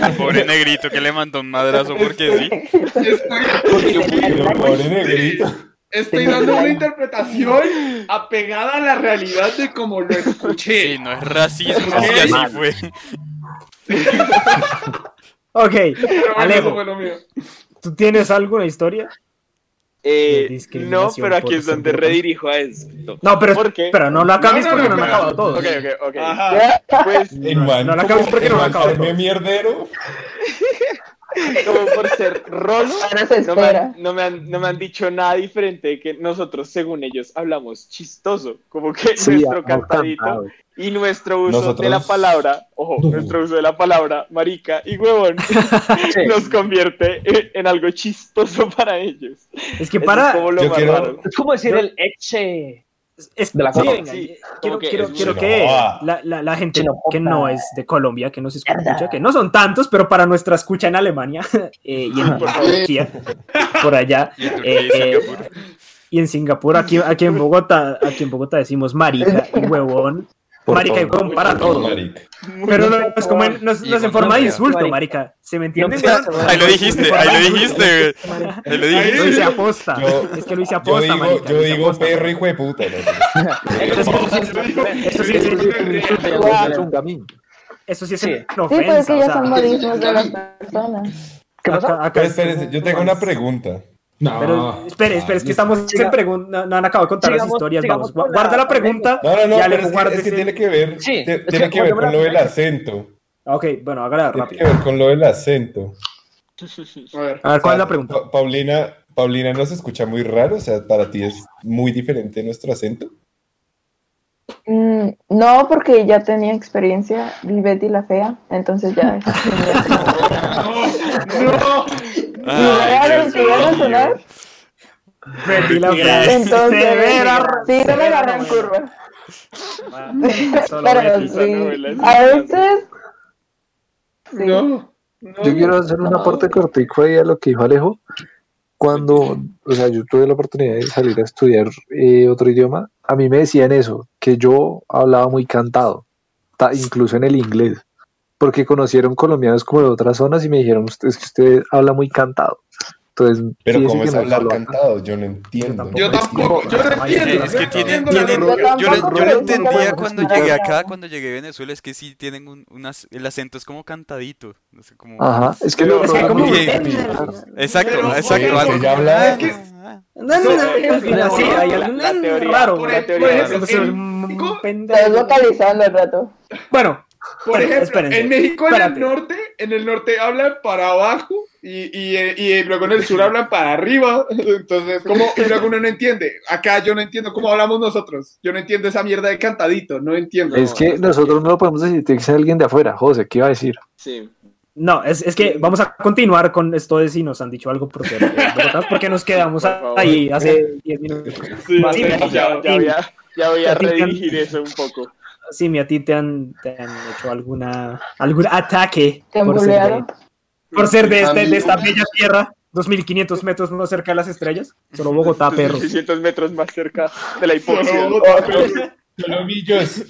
S1: al pobre negrito que le mandó un madrazo porque sí.
S6: Estoy,
S3: El pobre negrito.
S6: estoy dando una interpretación apegada a la realidad de como lo escuché.
S1: Sí, no es racismo, sí, así fue.
S2: Ok, Alejo,
S6: lo.
S2: ¿tú tienes alguna historia?
S4: Eh, no, pero aquí es donde
S2: ser
S4: redirijo a esto.
S2: No, pero,
S4: ¿Por qué?
S2: pero no lo acabes
S6: No, no,
S2: porque
S6: no, pero-
S2: acabado todos.
S4: Ok, ok, ok.
S6: Ajá.
S4: Pues,
S2: no la
S3: como-
S2: acabes porque no
S3: man
S2: acabo.
S3: Carmen mierdero.
S4: como por ser rolo, no me, han, no, me han, no me han dicho nada diferente de que nosotros, según ellos, hablamos chistoso. Como que
S5: Sí,
S4: nuestro cantadito
S5: cantado.
S4: y nuestro uso
S3: Nosotros-
S4: de la palabra, ojo, nuestro uso de la palabra marica y huevón nos convierte en, en algo chistoso para ellos.
S2: Es que para.
S4: es como lo
S3: Yo quiero-
S4: raro.
S8: Es como decir
S2: Yo-
S8: el eche.
S2: Es,
S8: de la
S2: sí, venga, quiero,
S4: que
S2: quiero,
S4: es
S2: quiero
S3: muy-
S2: que
S3: Chinoa.
S2: la, la, la gente que no es de Colombia, que nos escucha, que no son tantos, pero para nuestra escucha en Alemania eh, y en Turquía, por allá,
S1: Y en
S2: eh, eh,
S1: Singapur.
S2: y en Singapur, aquí, aquí en Bogotá, aquí en Bogotá decimos marica y huevón,
S5: Por
S2: marica huevón para todo.
S3: Marica.
S2: Pero no es como en, no es, no es en forma de insulto,
S8: Marica.
S2: marica. ¿Se me entiende?
S8: No,
S1: Ahí lo dijiste, ahí lo dijiste, güey. Ahí lo
S2: Lo
S1: dijiste.
S2: hice aposta.
S3: Yo-
S2: es que lo hice
S3: Yo
S2: aposta,
S3: digo,
S2: marica.
S3: yo
S2: lo
S3: digo perro hijo de puta.
S2: eso sí es- eso sí es-
S5: Wow. Chungamín.
S2: Eso sí es
S7: Sí,
S2: una
S7: pero
S2: ofensa.
S7: es que
S2: o
S7: ya son modismos de las personas.
S8: ¿Qué pasa?
S2: acá-
S3: espérense, yo tengo una pregunta.
S6: No.
S2: Pero espere, espere, es que estamos
S8: Siga-
S2: en pregunta, no, no han acabado de contar las historias, vamos. Guarda
S8: la-
S2: pregunta.
S3: No, no, no,
S2: Ya, le
S3: es que, es
S2: guárdese.
S3: que tiene que ver,
S8: Sí,
S3: te- tiene que ver con lo del acento.
S2: Ok, bueno, hágala
S3: Tiene que
S2: rápido.
S3: ver con lo del acento.
S6: A ver.
S2: A ver, ¿cuál es
S3: O sea,
S2: la pregunta?
S3: Pa- Paulina, Paulina nos escucha muy raro, o sea, para ti es muy diferente nuestro acento.
S7: Mm, no, porque ya tenía experiencia, vi Betty la fea, entonces ya.
S6: No,
S1: Ay,
S7: mío. sonar?
S2: Betty la fea.
S7: Entonces,
S2: Severa-
S7: sí, no me
S2: novela.
S7: curva.
S2: Ah,
S7: Pero sí, a veces. Sí.
S6: no. no.
S5: Yo quiero hacer un aporte cortico ahí a lo que dijo Alejo. Cuando, o sea, yo tuve la oportunidad de salir a estudiar eh, otro idioma, a mí me decían eso, que yo hablaba muy cantado, ta- incluso en el inglés, porque conocieron colombianos como de otras zonas y me dijeron, "Usted- es que usted habla muy cantado. Entonces,
S3: Pero ¿cómo es
S5: no
S3: hablar
S5: acá.
S3: cantado? Yo no entiendo.
S6: Yo tampoco, yo no entiendo.
S1: Es que
S6: no
S1: tienen, tienen-.
S7: Yo
S1: yo, lo- entendía cuando llegué acá, cuando llegué a Venezuela, es que sí tienen un, unas, el acento es como cantadito, no sé cómo.
S5: Ajá, es que lo
S2: es que como-. Exacto,
S4: Pero,
S1: exacto.
S3: ella habla-
S1: Es que-
S2: No, no, no, final sí, hay algo raro.
S6: por
S2: la teoría.
S7: Estás localizando el rato.
S2: Bueno,
S6: Por ejemplo,
S2: espérense,
S6: en México en
S2: espérate.
S6: el norte, en el norte hablan para abajo y, y, y luego en el sur hablan para arriba. Entonces, ¿cómo? Y luego uno no entiende. Acá yo no entiendo cómo hablamos nosotros. Yo no entiendo esa mierda de cantadito, no entiendo.
S5: Es que nosotros no lo podemos decir, tiene que ser alguien de afuera. José, ¿qué iba a decir?
S4: Sí.
S2: no, es, es que vamos a continuar con esto de si nos han dicho algo por ser eh, porque nos quedamos ahí hace 10 minutos.
S6: Sí,
S2: Sí,
S4: ya, voy a, ya voy redirigir eso un poco.
S2: Sí, mi a ti te han, te han hecho alguna, algún ataque
S7: Te han
S2: por ser, de,
S7: buleado.
S2: por ser de, este, de esta bella tierra, 2500 metros más cerca de las estrellas. Solo Bogotá, perros.
S4: 600 metros más cerca de la hipoxia.
S3: Colomillos.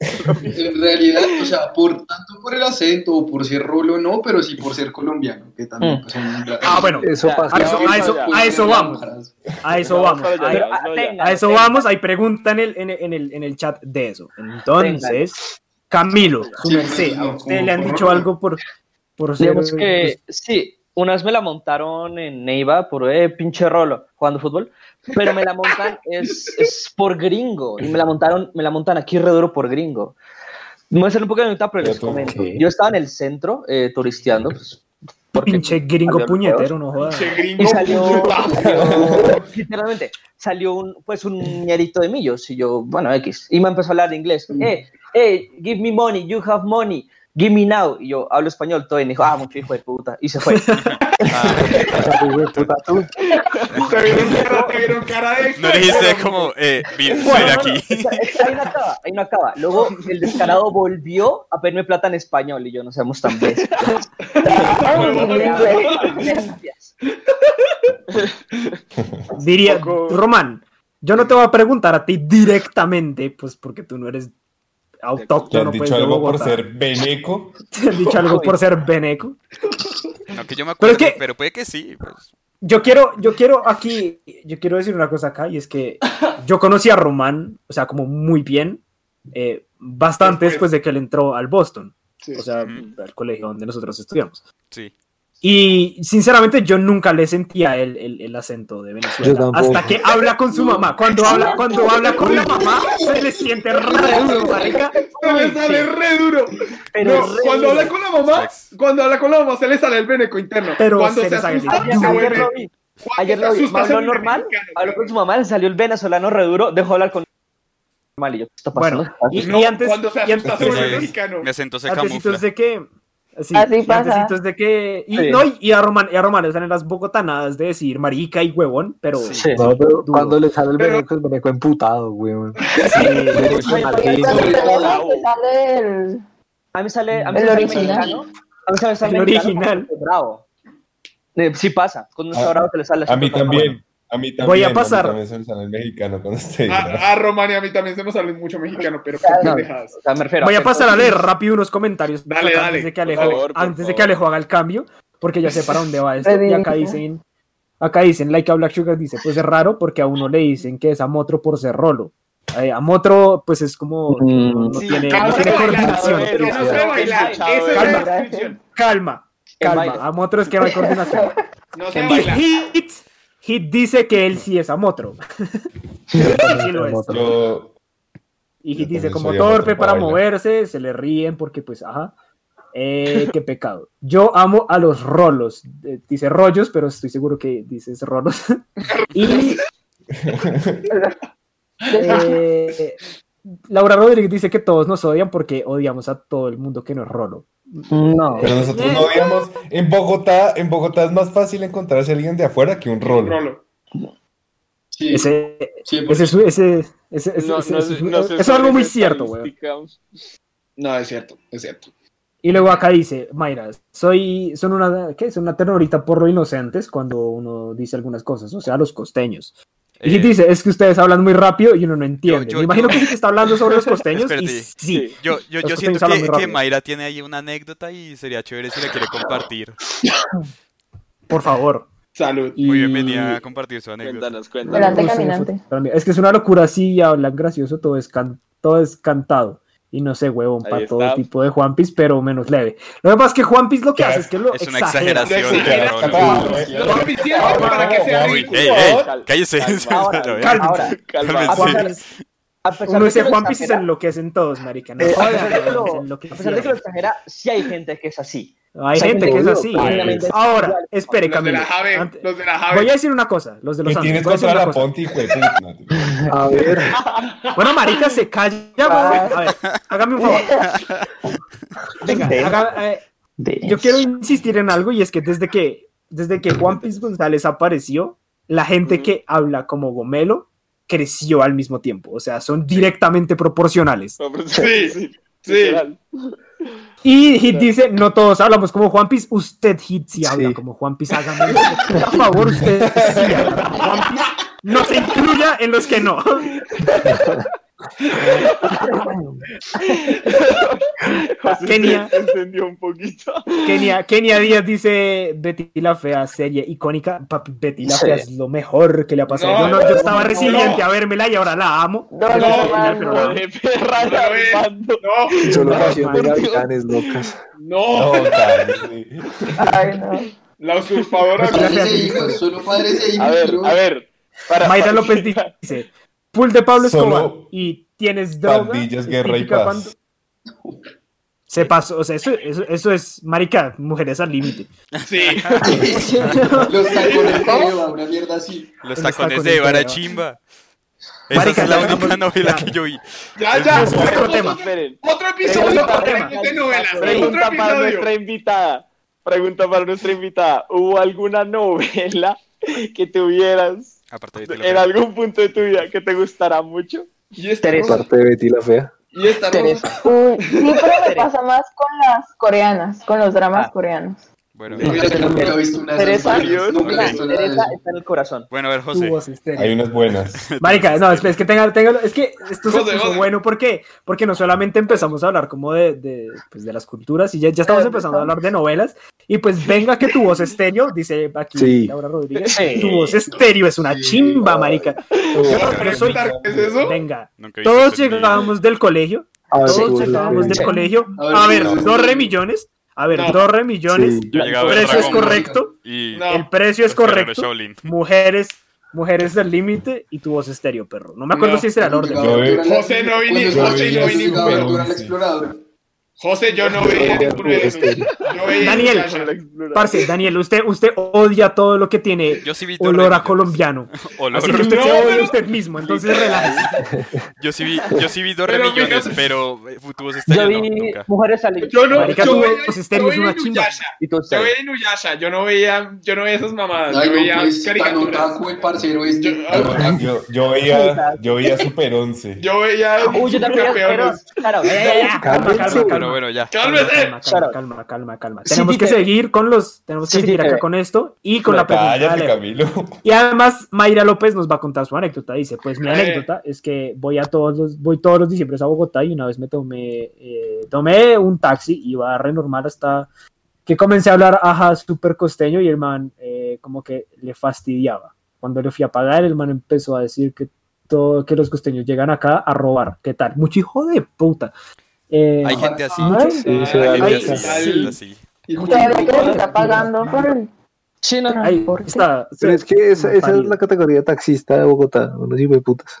S9: En realidad, o sea, por tanto por el acento o por ser rolo, no, pero sí por ser colombiano, que también
S8: Mm.
S9: pues, son
S2: Ah, bueno,
S5: Eso pasa.
S2: a eso, a eso, a eso vamos. A eso vamos. A, eso vamos. Hay pregunta en el, en, el- en el, en el chat de eso. Entonces, Camilo, su
S9: Sí,
S2: merced,
S9: no,
S2: ¿a usted
S9: como
S2: le han
S9: por
S2: dicho algo por, por ser...
S8: Digamos que sí, una vez me la montaron en Neiva por eh, pinche rolo jugando fútbol, pero me la montan es, es por gringo y me la montaron, me la montan aquí re duro por gringo. Me voy a hacer un poco de nota, pero les comento.
S5: ¿qué?
S8: Yo estaba en el centro eh, turisteando, pues, porque
S2: Pinche gringo puñetero, no jodas.
S8: Y salió, salió- literalmente, salió un, pues un ñerito de millos y yo, bueno, X, y me empezó a hablar inglés. Eh, hey, give me money, you have money, Gimme now. Y yo hablo español todo y me dijo, ah, mucho hijo de puta. Y se fue.
S1: Ah,
S5: Hijo de puta, tú.
S6: Te vieron cara, te vieron cara de
S1: no dijiste como, eh, soy
S8: Bueno, no,
S1: aquí.
S8: ahí no acaba, ahí no acaba. Luego el descarado volvió a pedirme plata en español y yo no seamos tan bestias.
S2: Diría, Román, yo no te voy a preguntar a ti directamente, pues porque tú no eres
S3: ¿Te
S2: autóctono,
S3: han
S2: pues,
S3: dicho
S2: de
S3: algo por ser veneco?
S2: ¿Te han dicho algo por ser beneco?
S1: No que yo me
S2: Pero
S1: acuerdo,
S2: es
S1: pero,
S2: que-
S1: puede que sí. Pues.
S2: Yo quiero, yo quiero aquí, yo quiero decir una cosa acá, y es que yo conocí a Román, o sea, como muy bien, eh, bastante
S6: Después.
S2: después de que él entró al Boston,
S6: Sí.
S2: o sea, al colegio donde nosotros estudiamos.
S1: Sí.
S2: Y sinceramente yo nunca le sentía el, el, el acento de Venezuela. Hasta que habla con su mamá. Cuando habla, cuando habla con la mamá, se le siente raro, marica.
S6: Se le sale re duro.
S8: Pero
S6: No,
S8: re
S6: cuando
S8: duro.
S6: habla con la mamá, cuando habla con la mamá se le sale el veneco interno.
S2: Pero
S6: cuando
S2: se
S6: se,
S2: le sale el
S6: asusta,
S2: veneco.
S6: se
S8: Ayer
S6: vuelve.
S8: lo vi. Ayer lo habló normal, habló con su mamá, le salió el venezolano re duro, dejó hablar con normal y yo, ¿qué está pasando?
S2: Bueno, y,
S6: No,
S2: y antes,
S6: cuando se
S2: y antes,
S6: se vuelve mexicano.
S1: Mi acento se camufla.
S2: de que... Sí,
S7: Así
S2: y
S7: pasa.
S2: de que... Y,
S8: Sí.
S2: no, y- y a Román, y a Román le salen las bocotanadas de decir marica y huevón, pero...
S1: Sí.
S5: No, pero cuando le sale el
S6: Pero-
S5: veneco, el veneco emputado,
S4: la
S7: sale el-
S8: A mí me sale, a mí
S7: El
S8: sale
S7: original.
S8: mexicano. A mí se me sale
S2: El original.
S8: Bravo. Eh, sí pasa, cuando está bravo te le sale
S3: A mí también. A mí también.
S2: Voy a pasar.
S3: mí también se me sale el mexicano cuando estoy.
S6: A, a Román y a mí también se nos sale mucho mexicano, pero
S8: No,
S6: pendejadas.
S8: o sea, me refiero
S2: Voy a pasar a leer rápido unos comentarios
S6: Dale, dale,
S2: antes de que Alejo,
S4: favor, por
S2: antes de
S4: favor.
S2: que Alejo haga el cambio, porque ya sé para dónde va esto. Y acá dicen, acá dicen, like a Black Sugar dice, pues es raro porque a uno le dicen que es Amotro por ser rolo. Eh, Amotro, pues es como que no, no
S8: Mm.
S2: tiene, no tiene
S6: calma,
S2: coordinación.
S6: Que no sabe bailar. Esa es
S2: Calma.
S6: la descripción.
S2: Calma, calma.
S8: baile.
S2: Amotro es que no hay coordinación.
S6: No bailar.
S2: Hit, Hit dice que él sí es Amotro. Sí lo es.
S3: Yo,
S2: Y Hit dice como torpe para moverse, se le ríen porque pues, ajá. Eh, qué pecado. Yo amo a los rolos. Eh, dice rollos, pero estoy seguro que dices rolos. y eh, Laura Rodríguez dice que todos nos odian porque odiamos a todo el mundo que no es rolo.
S8: No.
S3: pero nosotros no odiamos. En Bogotá, en Bogotá es más fácil encontrarse a alguien de afuera que un rolo.
S9: Sí,
S2: Ese,
S9: sí,
S2: ese, ese, ese, ese- ese-
S4: No,
S2: ese-
S4: no
S2: ese-
S4: sé- no sé
S2: eso es algo muy cierto, güey.
S6: No, es cierto, es cierto.
S2: Y luego acá dice, Mayra, soy, son una, ¿qué? Son una terrorita por lo inocentes cuando uno dice algunas cosas, o sea, los costeños. Y
S1: Eh,
S2: dice, es que ustedes hablan muy rápido y uno no entiende.
S1: yo-
S2: Me imagino
S1: yo-
S2: que sí está hablando sobre los costeños y sí.
S1: Yo, yo, siento que, que. Mayra tiene ahí una anécdota y sería chévere si la quiere compartir.
S2: Por favor.
S6: Salud.
S2: Y-
S1: Muy bienvenida a compartir su anécdota.
S4: Cuéntanos, cuéntanos.
S7: Caminante.
S2: Es que es una locura así y hablan gracioso, todo es, can- todo es cantado. Y no sé, huevón, para todo
S4: está.
S2: tipo de Juan Piece, pero menos leve. Lo que pasa es que Juan Piece lo que hace es que lo
S1: Es una
S2: exagera.
S1: exageración.
S6: Lo suficiente para que sea
S1: Uy,
S6: ridículo.
S1: ey, ey,
S4: Cal-
S1: cállese.
S8: ahora, A pesar
S2: Uno
S8: de
S2: dice
S8: que lo
S2: Juan Piece y se enloquecen todos, marica. No
S8: eh, a pesar de que lo- a pesar de que lo exagera, sí hay gente que es así.
S2: Hay
S8: O sea,
S2: gente que es así.
S8: es
S2: Ahora, espere,
S6: Los de
S2: Camilo.
S6: Jave,
S2: Ante-
S6: los de la
S2: Voy a
S6: Jave.
S2: decir una cosa, los de los
S3: ¿Qué
S2: Santos.
S3: tienes contra la
S2: cosa.
S3: Ponti?
S5: A ver,
S2: Bueno, marica, se calla. A ver, hágame un favor. Venga, haga- eh, yo quiero insistir en algo y es que desde que, desde que Juan Piz González apareció, la gente que habla como Gomelo creció al mismo tiempo. O sea, son directamente proporcionales.
S6: Sí, sí.
S4: Literal.
S2: Y Hit dice, no todos hablamos como Juan Piz, usted Hit sí habla
S5: Sí.
S2: como Juan Piz, hágame por favor, usted sí habla como Juan Piz, no se incluya en los que no.
S4: José
S2: Kenia.
S4: se encendió un poquito.
S2: Kenia, Kenia Díaz dice, Betty la Fea, serie icónica, papi, Betty la
S8: Sí.
S2: Fea es lo mejor que le ha pasado.
S6: No,
S2: yo, no- yo estaba
S6: no,
S2: resiliente
S6: no.
S2: a vérmela y ahora la amo.
S7: No,
S6: No,
S7: no, no,
S5: solo
S2: No,
S5: canción de
S2: man.
S5: gavilanes locas.
S6: no.
S7: Ay.
S6: La usurpadora.
S2: Gracias.
S9: Padres e hijos, solo padres e.
S4: A ver, a ver. Para,
S2: Mayra
S4: para-
S2: López dice, full de Pablo
S3: Solo
S2: Escobar y tienes droga.
S3: pandillas, guerra y paz.
S2: Se pasó, o sea, eso, eso, eso es, marica, mujeres al límite.
S6: Sí.
S9: Los tacones de Eva, una mierda así.
S1: Los
S2: Los
S1: tacones
S2: tacones
S1: de Eva
S2: Eva.
S1: chimba. Esa
S2: Marica,
S1: es la única novela
S2: ya.
S1: que yo vi.
S6: Ya, ya.
S2: Eso es otro
S6: otro,
S2: tema.
S4: Esperen.
S6: otro episodio
S4: Pregunta
S6: para
S2: para-
S6: de novelas.
S4: Pregunta para nuestra invitada. Pregunta para nuestra invitada. ¿Hubo alguna novela que tuvieras
S1: Aparte de Betty la
S4: en algún punto de tu vida que te gustara mucho?
S6: Y esta
S8: Teresa.
S6: rosa.
S5: Parte de Betty la Fea.
S6: Y esta.
S8: Teresa.
S7: Uy, sí, pero me pasa más con las coreanas, con los dramas
S8: Ah.
S7: coreanos.
S1: Bueno,
S9: Mira, yo nunca he visto una de esas
S8: Teresa,
S9: nunca he visto
S8: está en el corazón.
S1: bueno, a ver,
S2: Tu
S1: José.
S2: voz estéreo.
S3: Hay unas buenas.
S2: Marica, no, es que tenga, tenga- es que esto se
S6: José,
S2: puso
S6: José.
S2: bueno porque, porque no solamente empezamos a hablar como de, de, pues, de las culturas y ya, ya estamos empezando a hablar de novelas y pues venga que tu voz estéreo, dice aquí
S5: Sí.
S2: Laura Rodríguez,
S8: Sí.
S2: tu voz estéreo es una chimba, marica. Yo, yo soy,
S6: ¿Qué es eso?
S2: venga,
S1: Nunca
S2: todos llegábamos del colegio,
S5: Ah,
S2: todos llegábamos del colegio,
S9: A ver,
S2: dos remillones, a ver,
S6: No.
S2: dos remillones,
S5: Sí.
S1: Ver
S2: precio es correcto,
S1: Y
S6: No.
S2: el precio es correcto, mujeres, mujeres del límite y tu voz estéreo, perro. No me acuerdo
S6: No.
S2: si ese era el orden.
S6: José no vi ni- José no vi ni José, yo no veía veía
S2: Daniel.
S6: Inuyasha.
S2: Parce, Daniel, usted, usted odia todo lo que tiene
S1: Yo sí vi
S2: olor a colombiano.
S1: Olor.
S2: Así que usted
S6: No,
S2: se odia
S6: pero-
S2: a usted mismo, entonces relájese.
S1: Yo sí vi, yo sí vi dos remillones, pero eh, tu voz
S8: Yo
S1: no,
S8: vi
S1: nunca.
S8: mujeres salir.
S6: Yo no,
S2: Marica,
S6: yo veía, veía
S2: una chimba.
S6: Yo veía Inuyasha, yo no veía, yo no veía esas mamadas,
S9: Ay,
S6: yo veía
S9: pues, tan
S6: caricaturas.
S9: el parcero este.
S6: Yo-
S3: veía, yo veía Super 11.
S6: Yo veía
S8: Uy, yo también, pero.
S6: campeones.
S8: Claro,
S2: ya, Calma, calma, calma.
S1: Pero bueno, ya.
S6: ¡Cálmese!
S2: Calma, calma, calma, calma, calma.
S8: Sí,
S2: Tenemos que seguir con los, tenemos que
S8: Sí,
S2: seguir acá con esto y con la pregunta. Y además, Mayra López nos va a contar su anécdota. Dice: Pues mi
S6: Eh.
S2: anécdota es que voy a todos los, voy todos los diciembres a Bogotá y una vez me tomé, eh, tomé un taxi, iba re normal hasta que comencé a hablar ajá súper costeño y el man eh, como que le fastidiaba. Cuando le fui a pagar, el man empezó a decir que todo, que los costeños llegan acá a robar. ¿Qué tal? Mucho hijo de puta. Eh,
S1: Hay gente así.
S7: Ay,
S5: Sí, sí,
S1: Hay
S5: hay
S1: gente
S2: Ay,
S1: así, así.
S7: Que
S6: puta.
S7: está pagando por el
S8: Sí, no, no.
S2: ahí
S7: ¿por qué?
S2: está.
S5: Pero es que esa, esa es la categoría taxista de Bogotá, unos hijos de putas.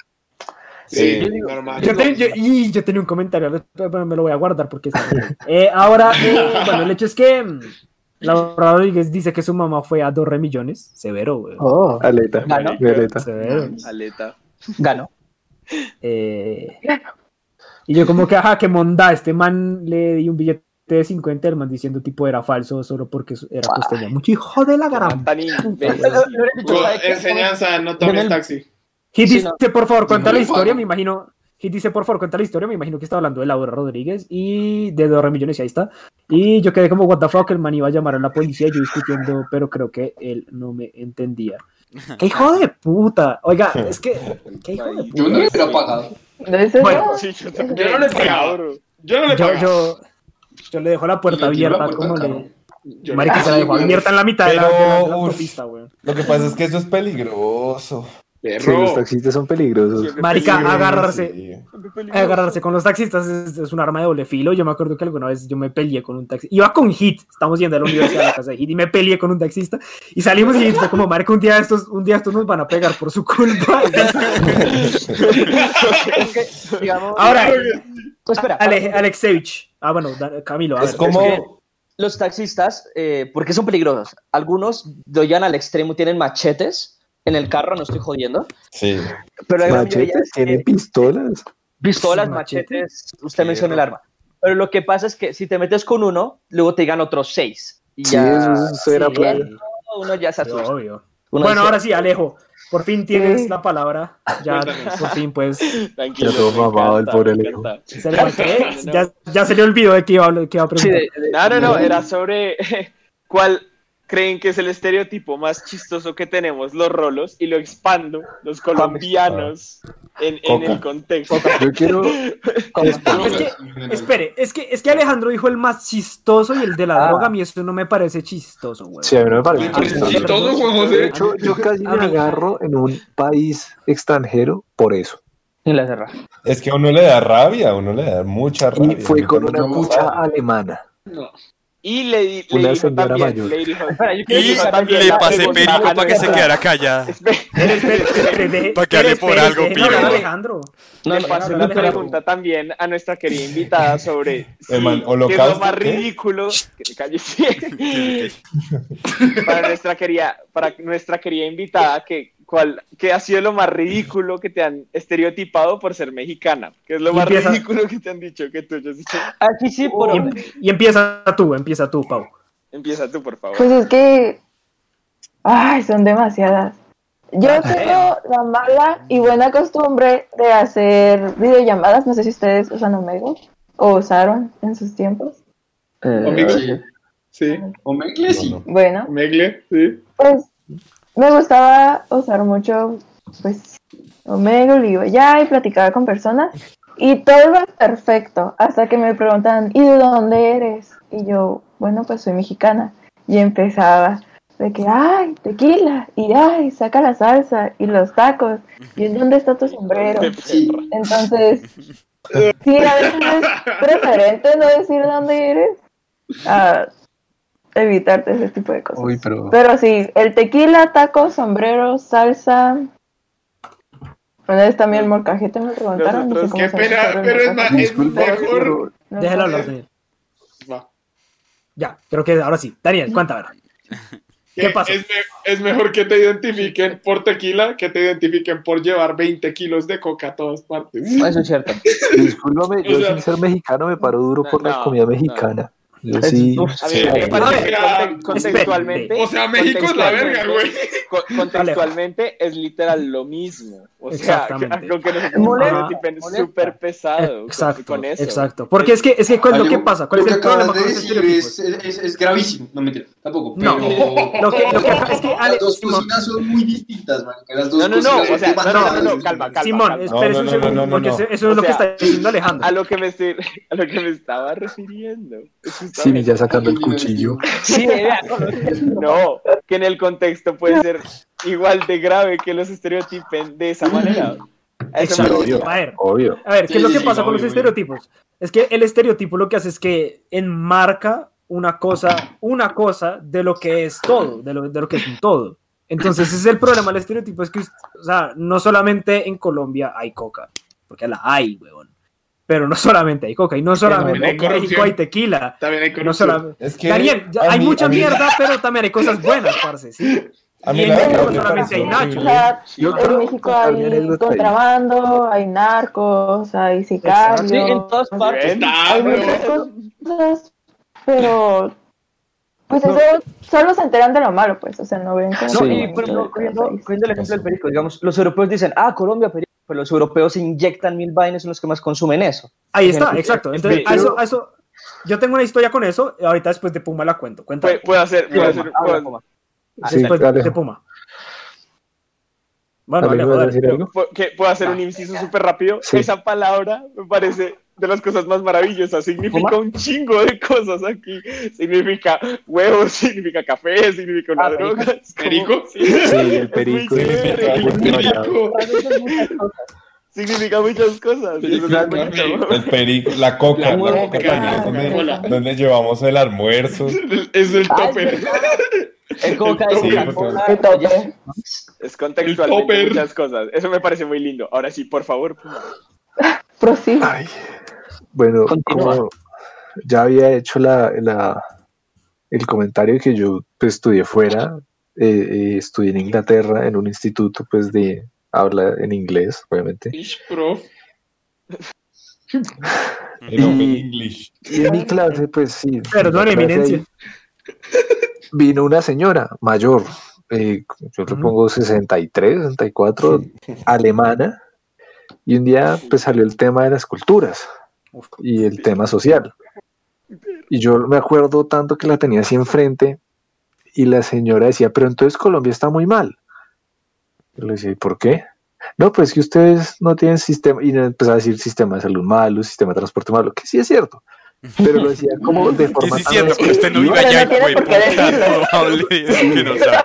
S6: Sí,
S3: Sí.
S6: normal.
S2: Yo, te- yo- y yo tenía un comentario, pero me lo voy a guardar porque está bien. Eh, ahora, eh, bueno, el hecho es que mm, Laura Rodríguez dice que su mamá fue a dos remillones. Severo, güey.
S5: Oh, aleta,
S8: Ganó.
S5: violeta.
S2: Severo.
S4: Aleta.
S8: Ganó.
S2: Eh, y yo como que, ajá, que monda, este man le di un billete de 50, el man diciendo tipo era falso solo porque era costeña. Mucho hijo de la gran...
S6: Enseñanza, no tomes taxi.
S2: Hit
S8: Sí,
S2: dice, por favor, cuenta
S9: no
S2: la historia, me imagino. Hit dice, por favor, cuenta la historia, me imagino que está hablando de Laura Rodríguez y de dos millones y ahí está. Y yo quedé como, what the fuck, el man iba a llamar a la policía, yo discutiendo, pero creo que él no me entendía. ¡Qué hijo de puta! Oiga, es que, qué hijo de
S9: Yo no hubiera pagado.
S7: ¿Dónde se
S2: Bueno?
S4: Sí, yo,
S6: no le pagaba.
S4: bro.
S6: Yo no le
S2: Yo,
S6: pagaba.
S2: yo, yo le dejo la puerta abierta, como le... Marica, se la dejó abierta en la mitad de la, de la- de la
S3: Pero, uf.
S2: autopista.
S3: Lo que pasa es que eso es peligroso.
S5: Sí,
S6: Perro.
S5: los taxistas son peligrosos.
S2: Marica, agarrarse,
S3: sí.
S2: agarrarse con los taxistas es, es un arma de doble filo. Yo me acuerdo que alguna vez yo me peleé con un taxi. Iba con Hit, estamos yendo a la universidad a la casa de Hit y me peleé con un taxista y salimos y fue como, marica, un día estos, un día estos nos van a pegar por su culpa.
S8: Es que, digamos,
S2: Ahora,
S8: pues espera,
S2: Ale, Alexevich. Ah, bueno, Camilo, a
S3: Es
S2: ver.
S3: como.
S8: los taxistas, eh, ¿por qué son peligrosos? Algunos llevan al extremo, tienen machetes en el carro, no estoy jodiendo,
S3: Sí.
S8: pero la
S5: Machetes,
S8: es que
S5: tienen pistolas.
S8: pistolas,
S2: Sí, machete.
S8: machetes, usted
S3: Sí,
S8: menciona el
S3: ¿no?
S8: arma. Pero lo que pasa es que si te metes con uno, luego te llegan otros seis. Y
S5: Sí,
S8: ya
S5: eso, eso era
S2: Sí.
S5: plaga.
S8: uno ya se
S2: Sí,
S8: asusta.
S2: obvio.
S8: Uno
S2: Bueno,
S8: dice,
S2: ahora sí, Alejo. Por fin tienes
S7: Sí.
S2: la palabra. Ya, por fin, pues.
S4: Tranquilo.
S5: Ya todo mamado el pobre Alejo.
S2: ¿Se le ¿qué? Ya, ya se le olvidó de qué iba, qué iba a
S8: Sí,
S2: preguntar.
S8: de- de-
S4: No, no, no, era sobre cuál creen que es el estereotipo más chistoso que tenemos los rolos y lo expando, los colombianos, en, en el contexto.
S5: Yo quiero.
S2: Es que, espere, es que, es que Alejandro dijo el más chistoso y el de la
S8: Ah.
S2: droga. A mí eso no me parece chistoso, güey.
S5: Sí, a mí no me parece chistoso.
S6: chistoso, Juan
S5: De hecho, yo casi me agarro en un país extranjero por eso.
S8: Inglaterra.
S3: Es que a uno le da rabia, a uno le da mucha rabia.
S5: Y fue con una
S3: pasaba.
S5: alemana.
S6: No.
S4: Y le, di- le
S5: Una
S4: dijo también,
S5: mayor.
S4: le dijo,
S1: Y
S4: también
S1: pasé perico para que se quedara callada.
S2: Espere, espere, espere, deje-
S1: Pa' que hable por algo, piro.
S2: Alejandro.
S8: No,
S4: le
S8: no,
S2: no.
S4: pregunta también a nuestra querida invitada sobre si- qué es lo
S3: ¿holocausto
S4: más ridículo que te calles. para nuestra querida para nuestra querida invitada que ¿cuál, ¿qué ha sido lo más ridículo que te han estereotipado por ser mexicana? ¿Qué es lo más
S2: Empieza.
S4: ridículo que te han dicho que tú has dicho?
S8: Aquí sí, por
S2: Y, em- y empieza tú, empieza tú, Pau.
S4: Empieza tú, por favor.
S7: Pues es que. Ay, son demasiadas. Yo tengo la mala y buena costumbre de hacer videollamadas. No sé si ustedes usan Omega o usaron en sus tiempos.
S5: Eh,
S6: Omegle, sí.
S9: Omegle sí.
S7: Bueno,
S6: Omegle, sí.
S7: pues me gustaba usar mucho, pues, Omegle y ya y platicaba con personas y todo iba perfecto hasta que me preguntan, ¿y de dónde eres? Y yo, bueno, pues soy mexicana. Y empezaba de que, ay, tequila, y ay, saca la salsa y los tacos, y ¿en dónde está tu sombrero? Entonces, sí, a veces es preferente no decir dónde eres a evitarte ese tipo de cosas.
S5: Uy, pero
S7: Pero sí, el tequila, tacos, sombrero, salsa. Una vez también el molcajete me preguntaron. no sé
S6: Qué pena, pero es, es mejor.
S7: No
S2: Déjalo hablar, Daniel.
S6: Va.
S2: Ya, creo que ahora sí. Daniel, ver. ¿Qué pasó?
S6: Es, me- es mejor que te identifiquen por tequila que te identifiquen por llevar 20 kilos de coca a todas partes.
S8: Eso es cierto.
S5: discúlpame, yo
S6: O sea-
S5: sin ser mexicano me paro duro por la comida
S4: no.
S5: mexicana. Yo sí.
S4: A
S6: Sí. ver,
S4: conte- contextualmente.
S6: O sea, México es la verga, güey.
S4: co- Contextualmente es literal lo mismo. O sea,
S2: Exactamente.
S4: con que nos
S8: Molesta,
S4: estereotipen
S8: molesta.
S4: súper pesado
S2: Exacto,
S4: con eso.
S2: exacto. Porque es que, es que ¿cuál es lo
S9: Algo-
S2: que pasa? ¿Cuál
S9: lo
S2: es
S9: que
S2: el problema
S9: de
S2: los
S9: decir es, es, es gravísimo. No, mentira, tampoco.
S2: No,
S9: pero
S2: lo que- lo que es que, Ale,
S9: las dos
S2: Simón.
S9: cocinas son muy distintas, marica. Las dos
S4: No, no, no, o sea, no, no, no, no, calma, calma.
S2: Simón,
S4: calma.
S2: espérese
S3: No,
S2: un
S3: no, no,
S2: segundo,
S3: no,
S2: porque
S3: no.
S2: eso, es
S4: O
S2: lo que
S4: sea,
S2: está diciendo Alejandro.
S4: A lo que me estoy, a lo que me estaba refiriendo.
S5: Sí, ya sacando el cuchillo.
S8: Sí,
S4: No, que en el contexto puede ser igual de grave que los estereotipen de esa manera. A eso refiero.
S2: A ver,
S5: Obvio.
S2: a ver, ¿qué
S9: Sí,
S2: es lo que
S9: sí,
S2: pasa con los
S9: obvio,
S2: estereotipos? Es que el estereotipo lo que hace es que enmarca una cosa, una cosa de lo que es todo, de lo, de lo que es un todo. Entonces, ese es el problema del estereotipo, es que, o sea, no solamente en Colombia hay coca, porque la hay, huevón. Pero no solamente hay coca, y no solamente
S6: hay
S2: en México hay tequila.
S6: También hay
S2: No
S6: corrupción.
S2: solamente...
S3: Es que
S2: Daniel, ya hay
S3: mí-
S2: mucha
S3: mí-
S2: mierda, pero también hay cosas buenas, parce, sí.
S3: A mí
S2: Y en México
S3: me
S2: solamente hay nachos.
S5: Yo
S7: en México hay
S5: ahí.
S7: contrabando, hay narcos, hay sicarios.
S8: Sí, en todas partes.
S6: Está,
S7: hay muchas cosas, pero pues eso solo se enteran de lo malo, pues, o sea, no ven como
S8: No,
S5: Sí.
S8: y cogiendo,
S7: país.
S8: cogiendo el ejemplo del perico, digamos, los europeos dicen, ah, Colombia, perico, pero los europeos se inyectan mil vainas, son los que más consumen eso.
S2: Ahí está,
S8: Ejemplo,
S2: exacto. Entonces, a eso, a eso, yo tengo una historia con eso, y ahorita después de Puma la cuento. Cuenta.
S4: Puede, hacer, puede hacer,
S2: después de- Puma. Bueno,
S4: que puedo hacer un inciso súper rápido.
S5: Sí.
S4: Esa palabra me parece de las cosas más maravillosas. Significa
S8: ¿Cómo?
S4: un chingo de cosas aquí. Significa huevos, significa café, significa una
S8: Ah,
S4: droga.
S8: perico.
S4: Es como-
S6: ¿Perico?
S4: Sí.
S5: Sí, el perico. es demasiado.
S4: Significa muchas cosas.
S3: El perico, la coca,
S6: La
S3: la,
S6: coca,
S3: también donde, llevamos el almuerzo.
S6: Es el topper.
S8: El coca
S6: El
S8: es. Coca-Cola,
S7: El topper.
S8: ya-
S4: Es
S6: topper.
S4: muchas cosas. Eso me parece muy lindo. Ahora sí, por favor. Puma.
S7: Prosigue.
S5: Ay. Bueno,
S8: Continúa.
S5: como ya había hecho la, la- el comentario que yo pues, estudié fuera, eh, eh, estudié en Inglaterra en un instituto pues de habla en inglés, obviamente. Y-. Y en mi clase, pues sí.
S2: Perdón, eminencia.
S5: Vino una señora mayor, eh, yo le
S2: Ujú.
S5: pongo 63, 64, alemana, y un día pues salió el tema de las culturas. Y el tema social. Y yo me acuerdo tanto que la tenía así enfrente y la señora decía, pero entonces Colombia está muy mal. Yo le decía, ¿y por qué? No, pues que ustedes no tienen sistema, y empezaba a decir sistema de salud malo, sistema de transporte malo, que sí es cierto, pero lo decía como de forma
S1: sí es
S5: tan
S1: cierto, pero usted no vive
S7: Pero no
S1: allá, güey. puta, no de
S5: O sea,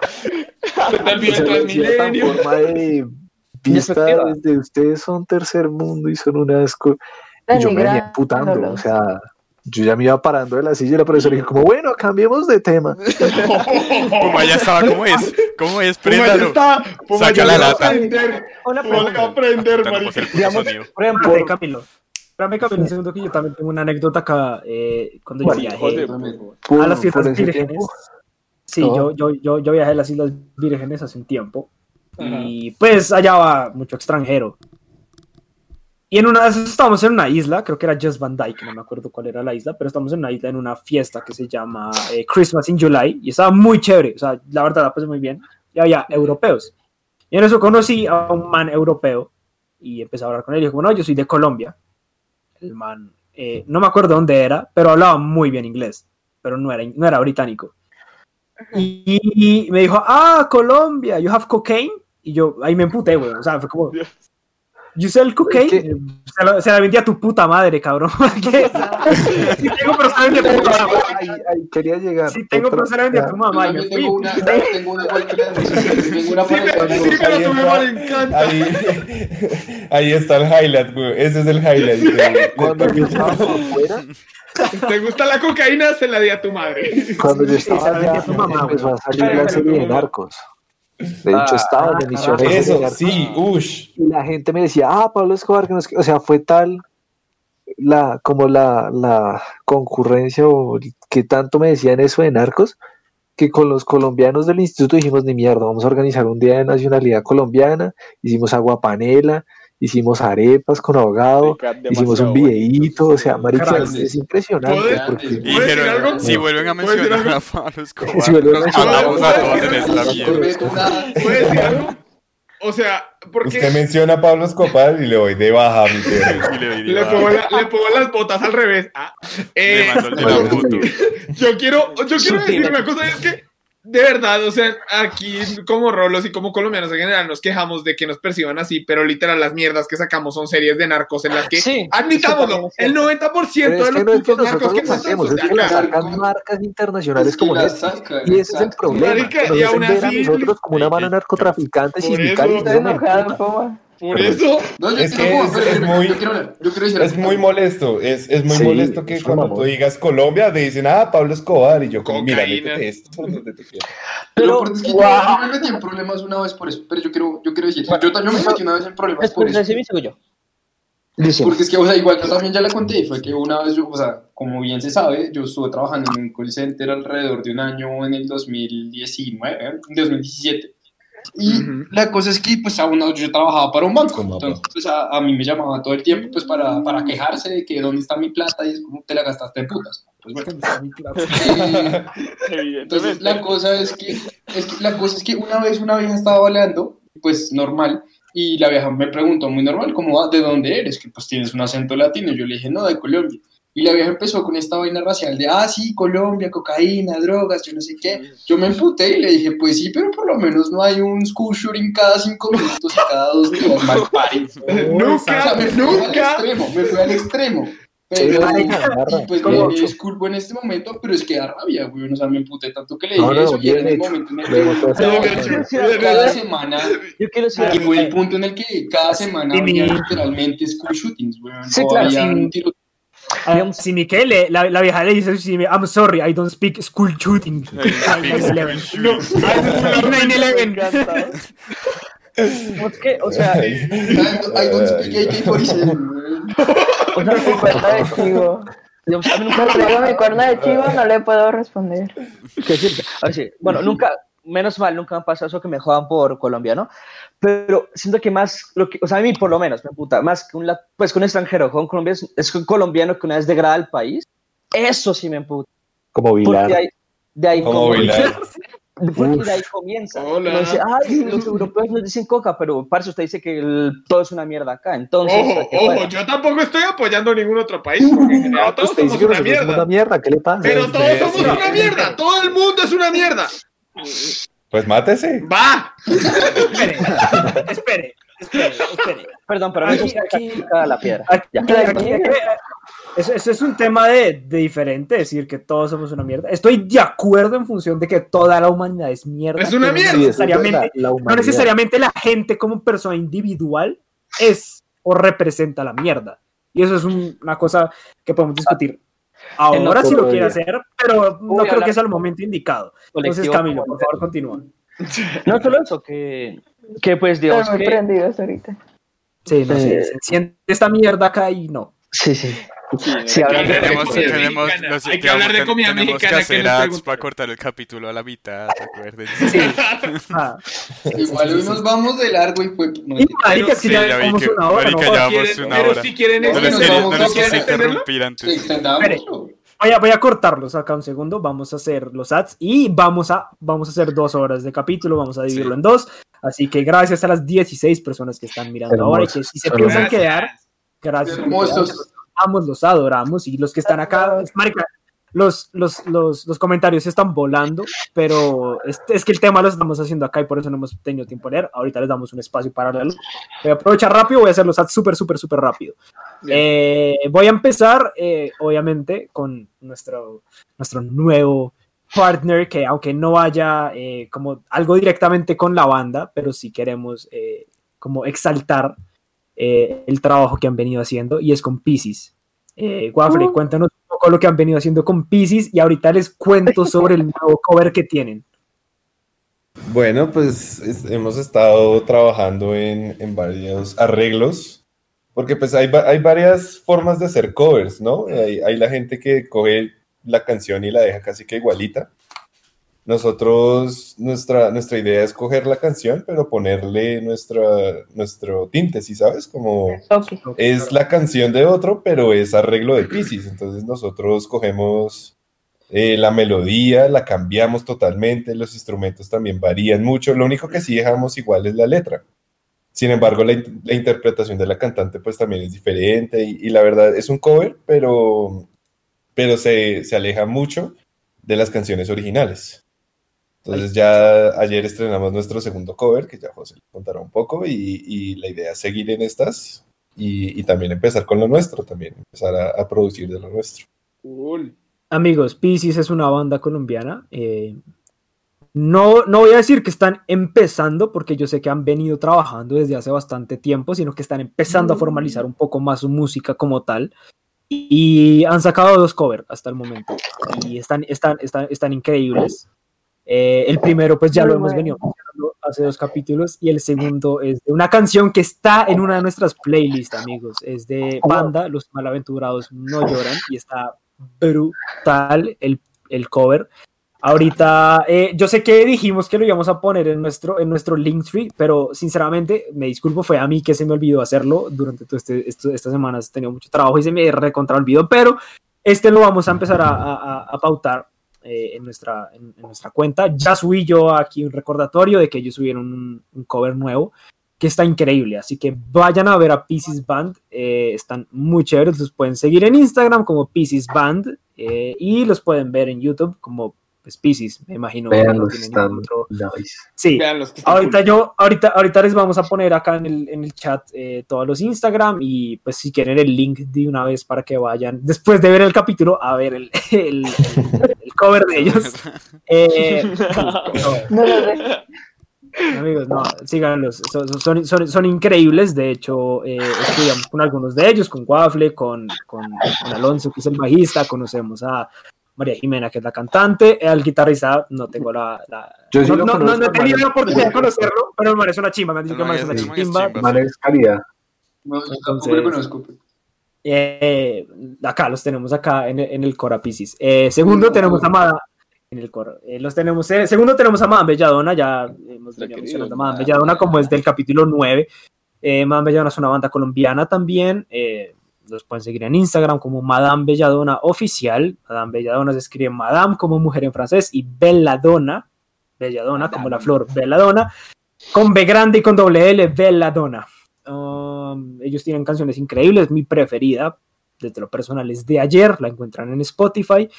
S5: vista desde ustedes son tercer mundo y son una asco. Y yo me venía emputando, o sea, yo ya me iba parando de la silla y la profesora dije como, bueno, cambiemos de tema.
S1: Puma ya estaba, ¿cómo es? ¿Cómo es? Préndalo.
S6: Puma
S1: Saca la lata.
S6: aprender.
S8: Una
S6: Puma aprender,
S8: por ejemplo,
S2: Camilo. Espérame, Camilo, un segundo que yo también tengo una anécdota acá eh, cuando yo viajé a las Islas Vírgenes.
S5: tiempo,
S2: Sí, yo, yo, yo, yo viajé a las Islas Vírgenes hace un tiempo. Y pues allá va mucho extranjero. Y en una de esas estábamos en una isla, creo que era Just Van Dyke, no me acuerdo cuál era la isla, pero estamos en una isla en una fiesta que se llama eh, Christmas in July y estaba muy chévere, o sea, la verdad la pasé muy bien. Y había europeos. Y en eso conocí a un man europeo y empecé a hablar con él y dijo, bueno, yo soy de Colombia. El man, eh, no me acuerdo dónde era, pero hablaba muy bien inglés, pero no era, no era británico. Y, y me dijo, ah, Colombia, you have cocaine. Y yo ahí me emputé, güey. O sea, fue como, you sell cocaine. Se la, se la vendí a tu puta madre, cabrón. ¿Qué? Sí tengo, pero se la vendí a tu mamá.
S5: Ahí, ahí quería llegar.
S2: Sí tengo, pero se la vendí a tu mamá.
S9: Yo tengo
S2: fui.
S9: una, tengo una de
S6: Sí, sí,
S3: Ahí
S6: lo tuve
S3: está.
S6: mal, encanta.
S3: Ahí, ahí está el highlight, güey. Ese es el highlight. güey.
S5: Cuando yo estaba afuera,
S6: ¿Te gusta la cocaína? Se la di a tu madre.
S5: cuando yo
S2: Sí,
S5: estaba allá,
S2: a tu mamá,
S5: empezó a salir
S8: Pero,
S5: la serie de
S6: pero,
S5: narcos. De hecho,
S8: Ah,
S5: estaba en
S2: ah,
S5: emisiones de
S3: Eso,
S5: narcos.
S3: sí, ush.
S5: y la gente me decía, ah, Pablo Escobar, que no qué". o sea, fue tal la, como la, la concurrencia o que tanto me decían eso de narcos, que con los colombianos del instituto dijimos, ni mierda, vamos a organizar un día de nacionalidad colombiana, hicimos agua panela, hicimos arepas con ahogado, hicimos un videíto, o sea, marica, es impresionante,
S6: ¿Puedo-
S5: porque
S1: Y
S6: ¿Puedo decir
S1: dijeron,
S6: algo?
S1: si vuelven a
S6: ¿Puedo decir
S1: mencionar a Pablo Escobar,
S5: Si vuelven a
S1: matamos a todos en
S6: ¿Puedo
S1: esta mierda.
S6: ¿Puedes decir algo? O sea, porque
S3: Usted menciona a Pablo Escobar y le voy de baja, mi
S1: le,
S6: le pongo, la- le pongo las botas al revés. Ah,
S1: le
S6: eh,
S1: mandó el de la foto.
S6: yo quiero, yo quiero decir una cosa, es que de verdad, o sea, aquí como rolos y como colombianos en general nos quejamos de que nos perciban así, pero literal las mierdas que sacamos son series de narcos en las que,
S8: Sí,
S6: admitámoslo, el
S8: es
S6: 90%
S5: Pero
S6: de los
S5: no que
S6: narcos que matamos
S5: es que sacan marcas internacionales
S9: Es que
S5: como Y ese es el problema.
S6: Marica, y aún así-
S5: nosotros como una mano de narcotraficantes y
S6: Por eso-
S3: Es muy-
S9: yo quiero hablar, yo quiero decir
S3: Es
S9: algo.
S3: muy molesto, es, es muy
S5: Sí,
S3: molesto que cuando tú digas Colombia te dicen, ah, Pablo Escobar, y yo como, mira, esto por donde te quieras.
S9: Pero,
S8: Pero,
S9: es que yo- me metí en problemas una vez por eso, pero yo quiero, yo quiero decir, yo también me metí una vez en problemas por
S8: Después
S9: eso.
S8: yo. Dice,
S9: Porque es que, o sea, igual yo también ya la conté, fue que una vez yo, o sea, como bien se sabe, yo estuve trabajando en un call center alrededor de un año en el 2019, ¿eh? 2017. Y la cosa es que, pues, aún no- yo trabajaba para un banco, entonces, pues, a, a mí me llamaban todo el tiempo, pues, para, para quejarse de que dónde está mi plata y es como te la gastaste en putas. Pues, bueno. Entonces la cosa es que, es que la cosa es que una vez una vieja estaba baleando, pues normal, y la vieja me preguntó muy normal, como, "Ah, ¿de dónde eres? Que pues tienes un acento latino. Yo le dije, no, de Colombia. Y la vieja empezó con esta vaina racial de, ah, sí, Colombia, cocaína, drogas, yo no sé qué. Yo me emputé y le dije, pues sí, pero por lo menos no hay un school shooting cada cinco minutos y cada dos días, mal pari. O sea,
S6: nunca,
S9: me fui al
S6: nunca.
S9: extremo, me fui al extremo. Pero,
S5: garra.
S9: y pues me, me disculpo en este momento, pero es que da rabia, güey. O sea, me emputé tanto que le dije
S5: no,
S9: eso y en el momento en el que cada semana,
S8: yo quiero
S9: y
S8: algo.
S9: fue el punto en el que cada semana había literalmente school shootings, güey.
S8: Sí, claro,
S9: había
S2: sí.
S9: un tiro-
S2: Ah, Si Miquel, la, la vieja le dice, I'm sorry, I don't speak school shooting.
S1: Ahí está, Big
S2: 9/11.
S1: School
S6: No,
S1: Shooting.
S2: I don't speak 9/11.
S8: ¿Cómo es que, o sea,
S9: I don't- speak AK-47, güey.
S8: o sea,
S7: Mi cuerno de chivo.
S8: mí nunca
S7: traigo mi cuerno de chivo, no le puedo responder.
S8: que decirte. Bueno, nunca, menos mal, nunca me ha pasado eso que me jodan por Colombia, ¿no? Pero siento que más, lo que, o sea, a mí por lo menos, me puta, más que un, pues que un extranjero, con Colombia es, es que un colombiano que una vez degrada al país, eso sí me emputa.
S5: Como Vilar.
S8: de ahí, de ahí
S3: Como
S8: como-
S3: Vilar.
S8: Porque de ahí comienza.
S6: Hola.
S8: Dice, ay, los europeos nos dicen coca, pero para eso usted dice que el- todo es una mierda acá. Entonces,
S6: Ojo,
S8: ¿para qué
S6: ojo,
S8: fuera?
S6: yo tampoco estoy apoyando a ningún otro país, porque en general todos somos una mierda.
S5: una mierda, ¿qué le pasa?
S6: Pero todos
S3: Sí,
S6: somos
S3: sí.
S6: una mierda, todo el mundo es una mierda.
S3: Pues mátese.
S6: Va.
S2: Espere, espere, espere, espere.
S8: Perdón, pero
S2: Aquí- aquí-
S8: la piedra.
S2: Aquí,
S8: Ya.
S2: aquí- aquí- eso, eso es un tema de, de diferente, decir que todos somos una mierda. Estoy de acuerdo en función de que toda la humanidad es mierda.
S6: Es una mierda.
S2: No necesariamente,
S5: la
S2: no
S5: humanidad.
S2: necesariamente la gente como persona individual es o representa la mierda. Y eso es un- una cosa que podemos discutir. Ahora sí lo quiere hacer, pero no
S8: Uy,
S2: creo que sea el momento indicado. Entonces, Camilo, por favor, continúa.
S8: No solo eso, que, que pues digamos
S7: muy
S8: que...
S7: prendidos ahorita.
S2: Sí, no sé, se siente esta mierda acá y no.
S8: Sí, sí. Sí,
S1: Tenemos, tenemos,
S6: Hay que hablar de
S1: tenemos-
S6: comida
S1: tenemos
S6: mexicana
S1: para cortar el capítulo a la mitad, recuerden.
S2: Sí. Ah,
S9: Igual hoy nos vamos de largo y fue. no,
S2: y marica, es que
S1: Sí,
S2: ya
S1: ya vi
S2: llevamos
S1: que-
S2: una hora,
S1: marica,
S2: ¿no?
S1: ya
S6: Quieren-
S1: vamos una
S6: pero
S1: hora.
S6: si quieren
S1: No les
S9: nos
S1: quería-
S9: vamos
S1: no
S9: a
S1: les
S9: hacer
S1: quise
S9: extenderlo.
S1: interrumpir antes.
S2: Voy a, voy a cortarlos acá un segundo, vamos a hacer los ads y vamos a, vamos a hacer dos horas de capítulo, vamos a dividirlo
S1: Sí.
S2: en dos. Así que gracias a las 16 personas que están mirando
S5: Hermoso.
S2: ahora y que si se
S5: Hermoso.
S2: piensan quedar, gracias.
S9: Hermosos.
S2: Amamos, los adoramos y los que están acá, los, los, los, los comentarios están volando, pero es, es que el tema lo estamos haciendo acá y por eso no hemos tenido tiempo de leer. Ahorita les damos un espacio para leerlo. Voy a aprovechar rápido, voy a hacer los ads súper, súper, súper rápido. Eh, voy a empezar, eh, obviamente, con nuestro, nuestro nuevo partner, que aunque no vaya eh, como algo directamente con la banda, pero sí queremos eh, como exaltar eh, el trabajo que han venido haciendo, y es con Pisces. Eh, Guafre, cuéntanos un poco lo que han venido haciendo con Pisces, y ahorita les cuento sobre el nuevo cover que tienen.
S3: Bueno, pues es- hemos estado trabajando en, en varios arreglos, porque pues hay, hay varias formas de hacer covers, ¿no? Hay, hay la gente que coge la canción y la deja casi que igualita. Nosotros, nuestra, nuestra idea es coger la canción, pero ponerle nuestra, nuestro tinte, ¿sí sabes? Como es la canción de otro, pero es arreglo de Pisces. Entonces nosotros cogemos eh, la melodía, la cambiamos totalmente, los instrumentos también varían mucho. Lo único que sí dejamos igual es la letra. Sin embargo, la, in- la interpretación de la cantante pues también es diferente y, y la verdad es un cover, pero, pero se, se aleja mucho de las canciones originales. Entonces ya ayer estrenamos nuestro segundo cover, que ya José le contará un poco, y, y la idea es seguir en estas y, y también empezar con lo nuestro, también empezar a, a producir de lo nuestro.
S6: Cool.
S2: Amigos, Pisces es una banda colombiana. eh, no, no voy a decir que están empezando, porque yo sé que han venido trabajando desde hace bastante tiempo, sino que están empezando a formalizar un poco más su música como tal. Y han sacado dos covers hasta el momento. Y están, están, están, están increíbles. Eh, el primero, pues ya
S7: Muy
S2: lo hemos venido hace dos capítulos. Y el segundo es de una canción que está en una de nuestras playlists, amigos. Es de Banda, Los Malaventurados No Lloran. Y está brutal el, el cover. Ahorita, eh, yo sé que dijimos que lo íbamos a poner en nuestro, en nuestro Linktree, pero sinceramente, me disculpo, fue a mí que se me olvidó hacerlo durante todo este, estas semanas. Tenido mucho trabajo y se me recontra olvidó, pero este lo vamos a empezar a, a- a- a pautar eh, en, nuestra, en, en nuestra cuenta. Ya subí yo aquí un recordatorio de que ellos subieron un, un cover nuevo que está increíble, así que vayan a ver a Pieces Band, eh, están muy chéveres, los pueden seguir en Instagram como Pieces Band eh, y los pueden ver en YouTube como pues, Pieces, me imagino.
S5: Veanlos,
S2: tienen
S5: están
S2: otro-
S5: nice.
S2: Sí,
S6: Vean los que están
S2: Ahorita
S6: cool.
S2: yo, ahorita, ahorita les vamos a poner acá en el, en el chat eh, todos los Instagram y pues si quieren el link de una vez para que vayan después de ver el capítulo a ver el- el cover de ellos. Eh,
S7: No ves.
S2: amigos, no, síganlos, son, son, son- son increíbles, de hecho eh, estudiamos con algunos de ellos, con Waffle, con, con, con Alonso que es el bajista, conocemos a María Jimena que es la cantante, al guitarrista no tengo la... la-
S5: Yo sí
S2: no, no, no, no he tenido la oportunidad de conocerlo, pero man es una chimba, me han dicho que man es una chimba.
S5: es calidad.
S9: No, yo tampoco lo conozco.
S2: Eh, acá los tenemos acá en, el- en el Cora Piscis. Eh, segundo tenemos a Madame en el coro. Eh, los tenemos, eh, segundo tenemos a Madame Belladona, ya hemos venido mencionando a Madame. Belladona como es del capítulo 9. Eh, Madame Belladona es una banda colombiana también. los pueden seguir en Instagram como Madame Belladona Oficial. Madame Belladona se escribe Madame como mujer en francés y Belladona, Belladona como la flor Belladona, con B grande y con doble L, Belladona. Um, ellos tienen canciones increíbles, mi preferida desde lo personal es de ayer, la encuentran en Spotify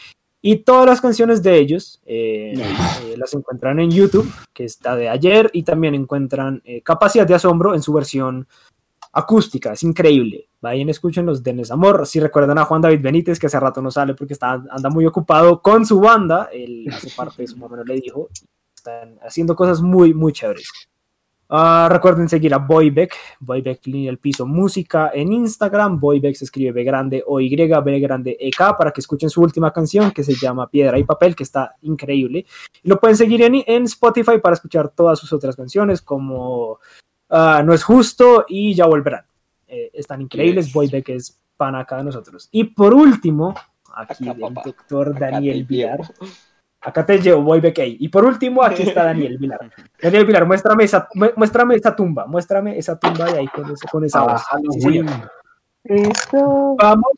S2: y todas las canciones de ellos eh, eh, las encuentran en YouTube, que está de ayer, y también encuentran eh, Capacidad de Asombro en su versión acústica, es increíble. Vayan, escuchen los Denes Amor. Si recuerdan a Juan David Benítez, que hace rato no sale porque está, anda muy ocupado con su banda, él hace parte de su mamá, no le dijo, están haciendo cosas muy, muy chéveres. Ah, recuerden seguir a Boybeck, Boybeck Línea el Piso Música en Instagram. Boybeck se escribe B grande O Y, B grande EK para que escuchen su última canción que se llama Piedra y Papel, que está increíble. Y lo pueden seguir en, en Spotify para escuchar todas sus otras canciones, como ah, No es Justo y Ya Volverán. Eh, están increíbles.
S6: Yes.
S2: Boybeck es pana acá de nosotros. Y por último, aquí
S4: Acá,
S2: el
S4: papá.
S2: doctor
S4: Acá
S2: Daniel
S4: te
S2: Vilar. Acá te llevo, voy Bekey. Y por último, aquí está Daniel Vilar. Daniel Vilar, muéstrame esa, mu- muéstrame esa tumba, muéstrame esa tumba de ahí con, ese- con esa voz.
S5: Ah,
S2: Sí.
S7: Listo.
S2: Vamos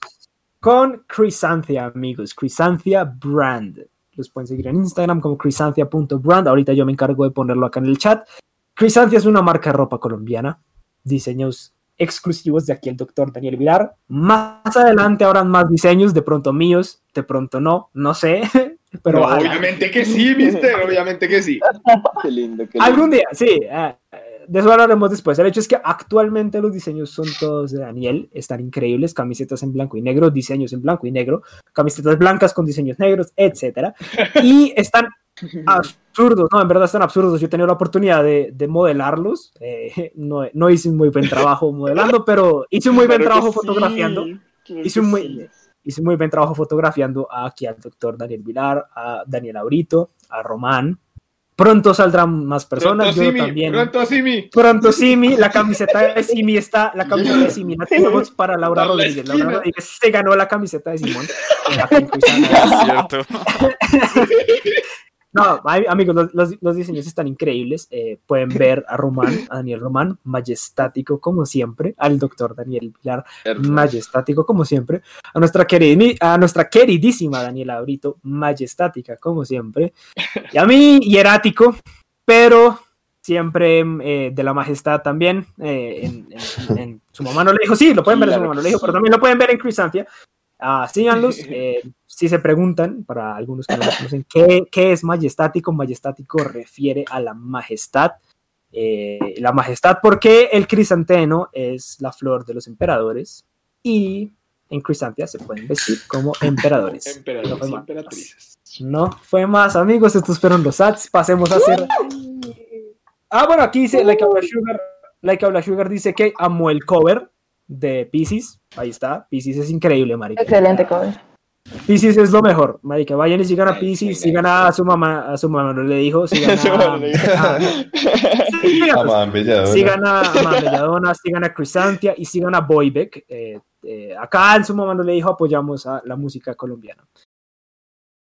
S2: con Crisanthia, amigos. Crisanthia Brand. Los pueden seguir en Instagram como crisanthia.brand. Ahorita yo me encargo de ponerlo acá en el chat. Crisanthia es una marca de ropa colombiana. Diseños exclusivos de aquí el doctor Daniel Vilar. Más adelante habrán más diseños, de pronto míos, de pronto no, no sé. Pero
S6: No, obviamente que sí, mister, obviamente que sí.
S4: Qué lindo, qué lindo.
S2: Algún día, sí. eh, de eso hablaremos después. El hecho es que actualmente los diseños son todos de Daniel. Están increíbles. Camisetas en blanco y negro, diseños en blanco y negro, camisetas blancas con diseños negros, etcétera. Y están absurdos, no, en verdad están absurdos. Yo he tenido la oportunidad de, de modelarlos. eh, no, no hice un muy buen trabajo modelando, pero hice un muy buen
S4: Claro
S2: trabajo
S4: sí,
S2: fotografiando.
S4: claro
S2: Hice un muy,
S4: sí.
S2: Hice muy buen trabajo fotografiando aquí al doctor Daniel Vilar, a Daniel Aurito, a Román. Pronto saldrán más personas,
S6: Pronto
S2: yo
S6: Simi,
S2: también.
S6: pronto Simi.
S2: Pronto Simi, la camiseta de Simi está, la camiseta de Simi la tenemos para Laura
S6: la
S2: Rodríguez. Laura. Rodríguez se ganó la camiseta de Simón.
S1: Es cierto.
S2: No, amigos, los, los- los diseños están increíbles. Eh, pueden ver a Román, a Daniel Román, majestático como siempre, al doctor Daniel Pilar, majestático como siempre, a nuestra, a nuestra queridísima Daniela Brito, majestática como siempre, y a mí, hierático, pero siempre eh, de la majestad también. eh, en, en- en- su mamá no le dijo, sí, lo pueden ver en su mamá no le dijo, pero también lo pueden ver en Crisantia. Ah, síganlos. eh, si se preguntan, para algunos que no lo conocen, ¿qué, qué es majestático? Majestático refiere a la majestad. eh, la majestad, porque el crisanteno es la flor de los emperadores y en Crisantia se pueden vestir como emperadores. no,
S6: Emperadores
S2: fue
S6: y
S2: más.
S6: emperatrices.
S2: No fue más, amigos. Estos fueron los ads. Pasemos a hacer. Ah, bueno, aquí dice Like Aula Sugar. Like Aula Sugar dice que amó el cover de Pisces. Ahí está. Pisces es increíble, marica.
S7: Excelente cover.
S2: Pisces es lo mejor, marica. Vayan y sigan a Pisces, sigan a su mamá, a su mamá no le dijo, sigan
S4: Su
S2: a,
S4: mamá no le dijo.
S2: a- sigan, a, a Mamá Belladona, sigan a Crisantia y sigan a Boybeck. Eh, eh, acá en su mamá no le dijo apoyamos a la música colombiana.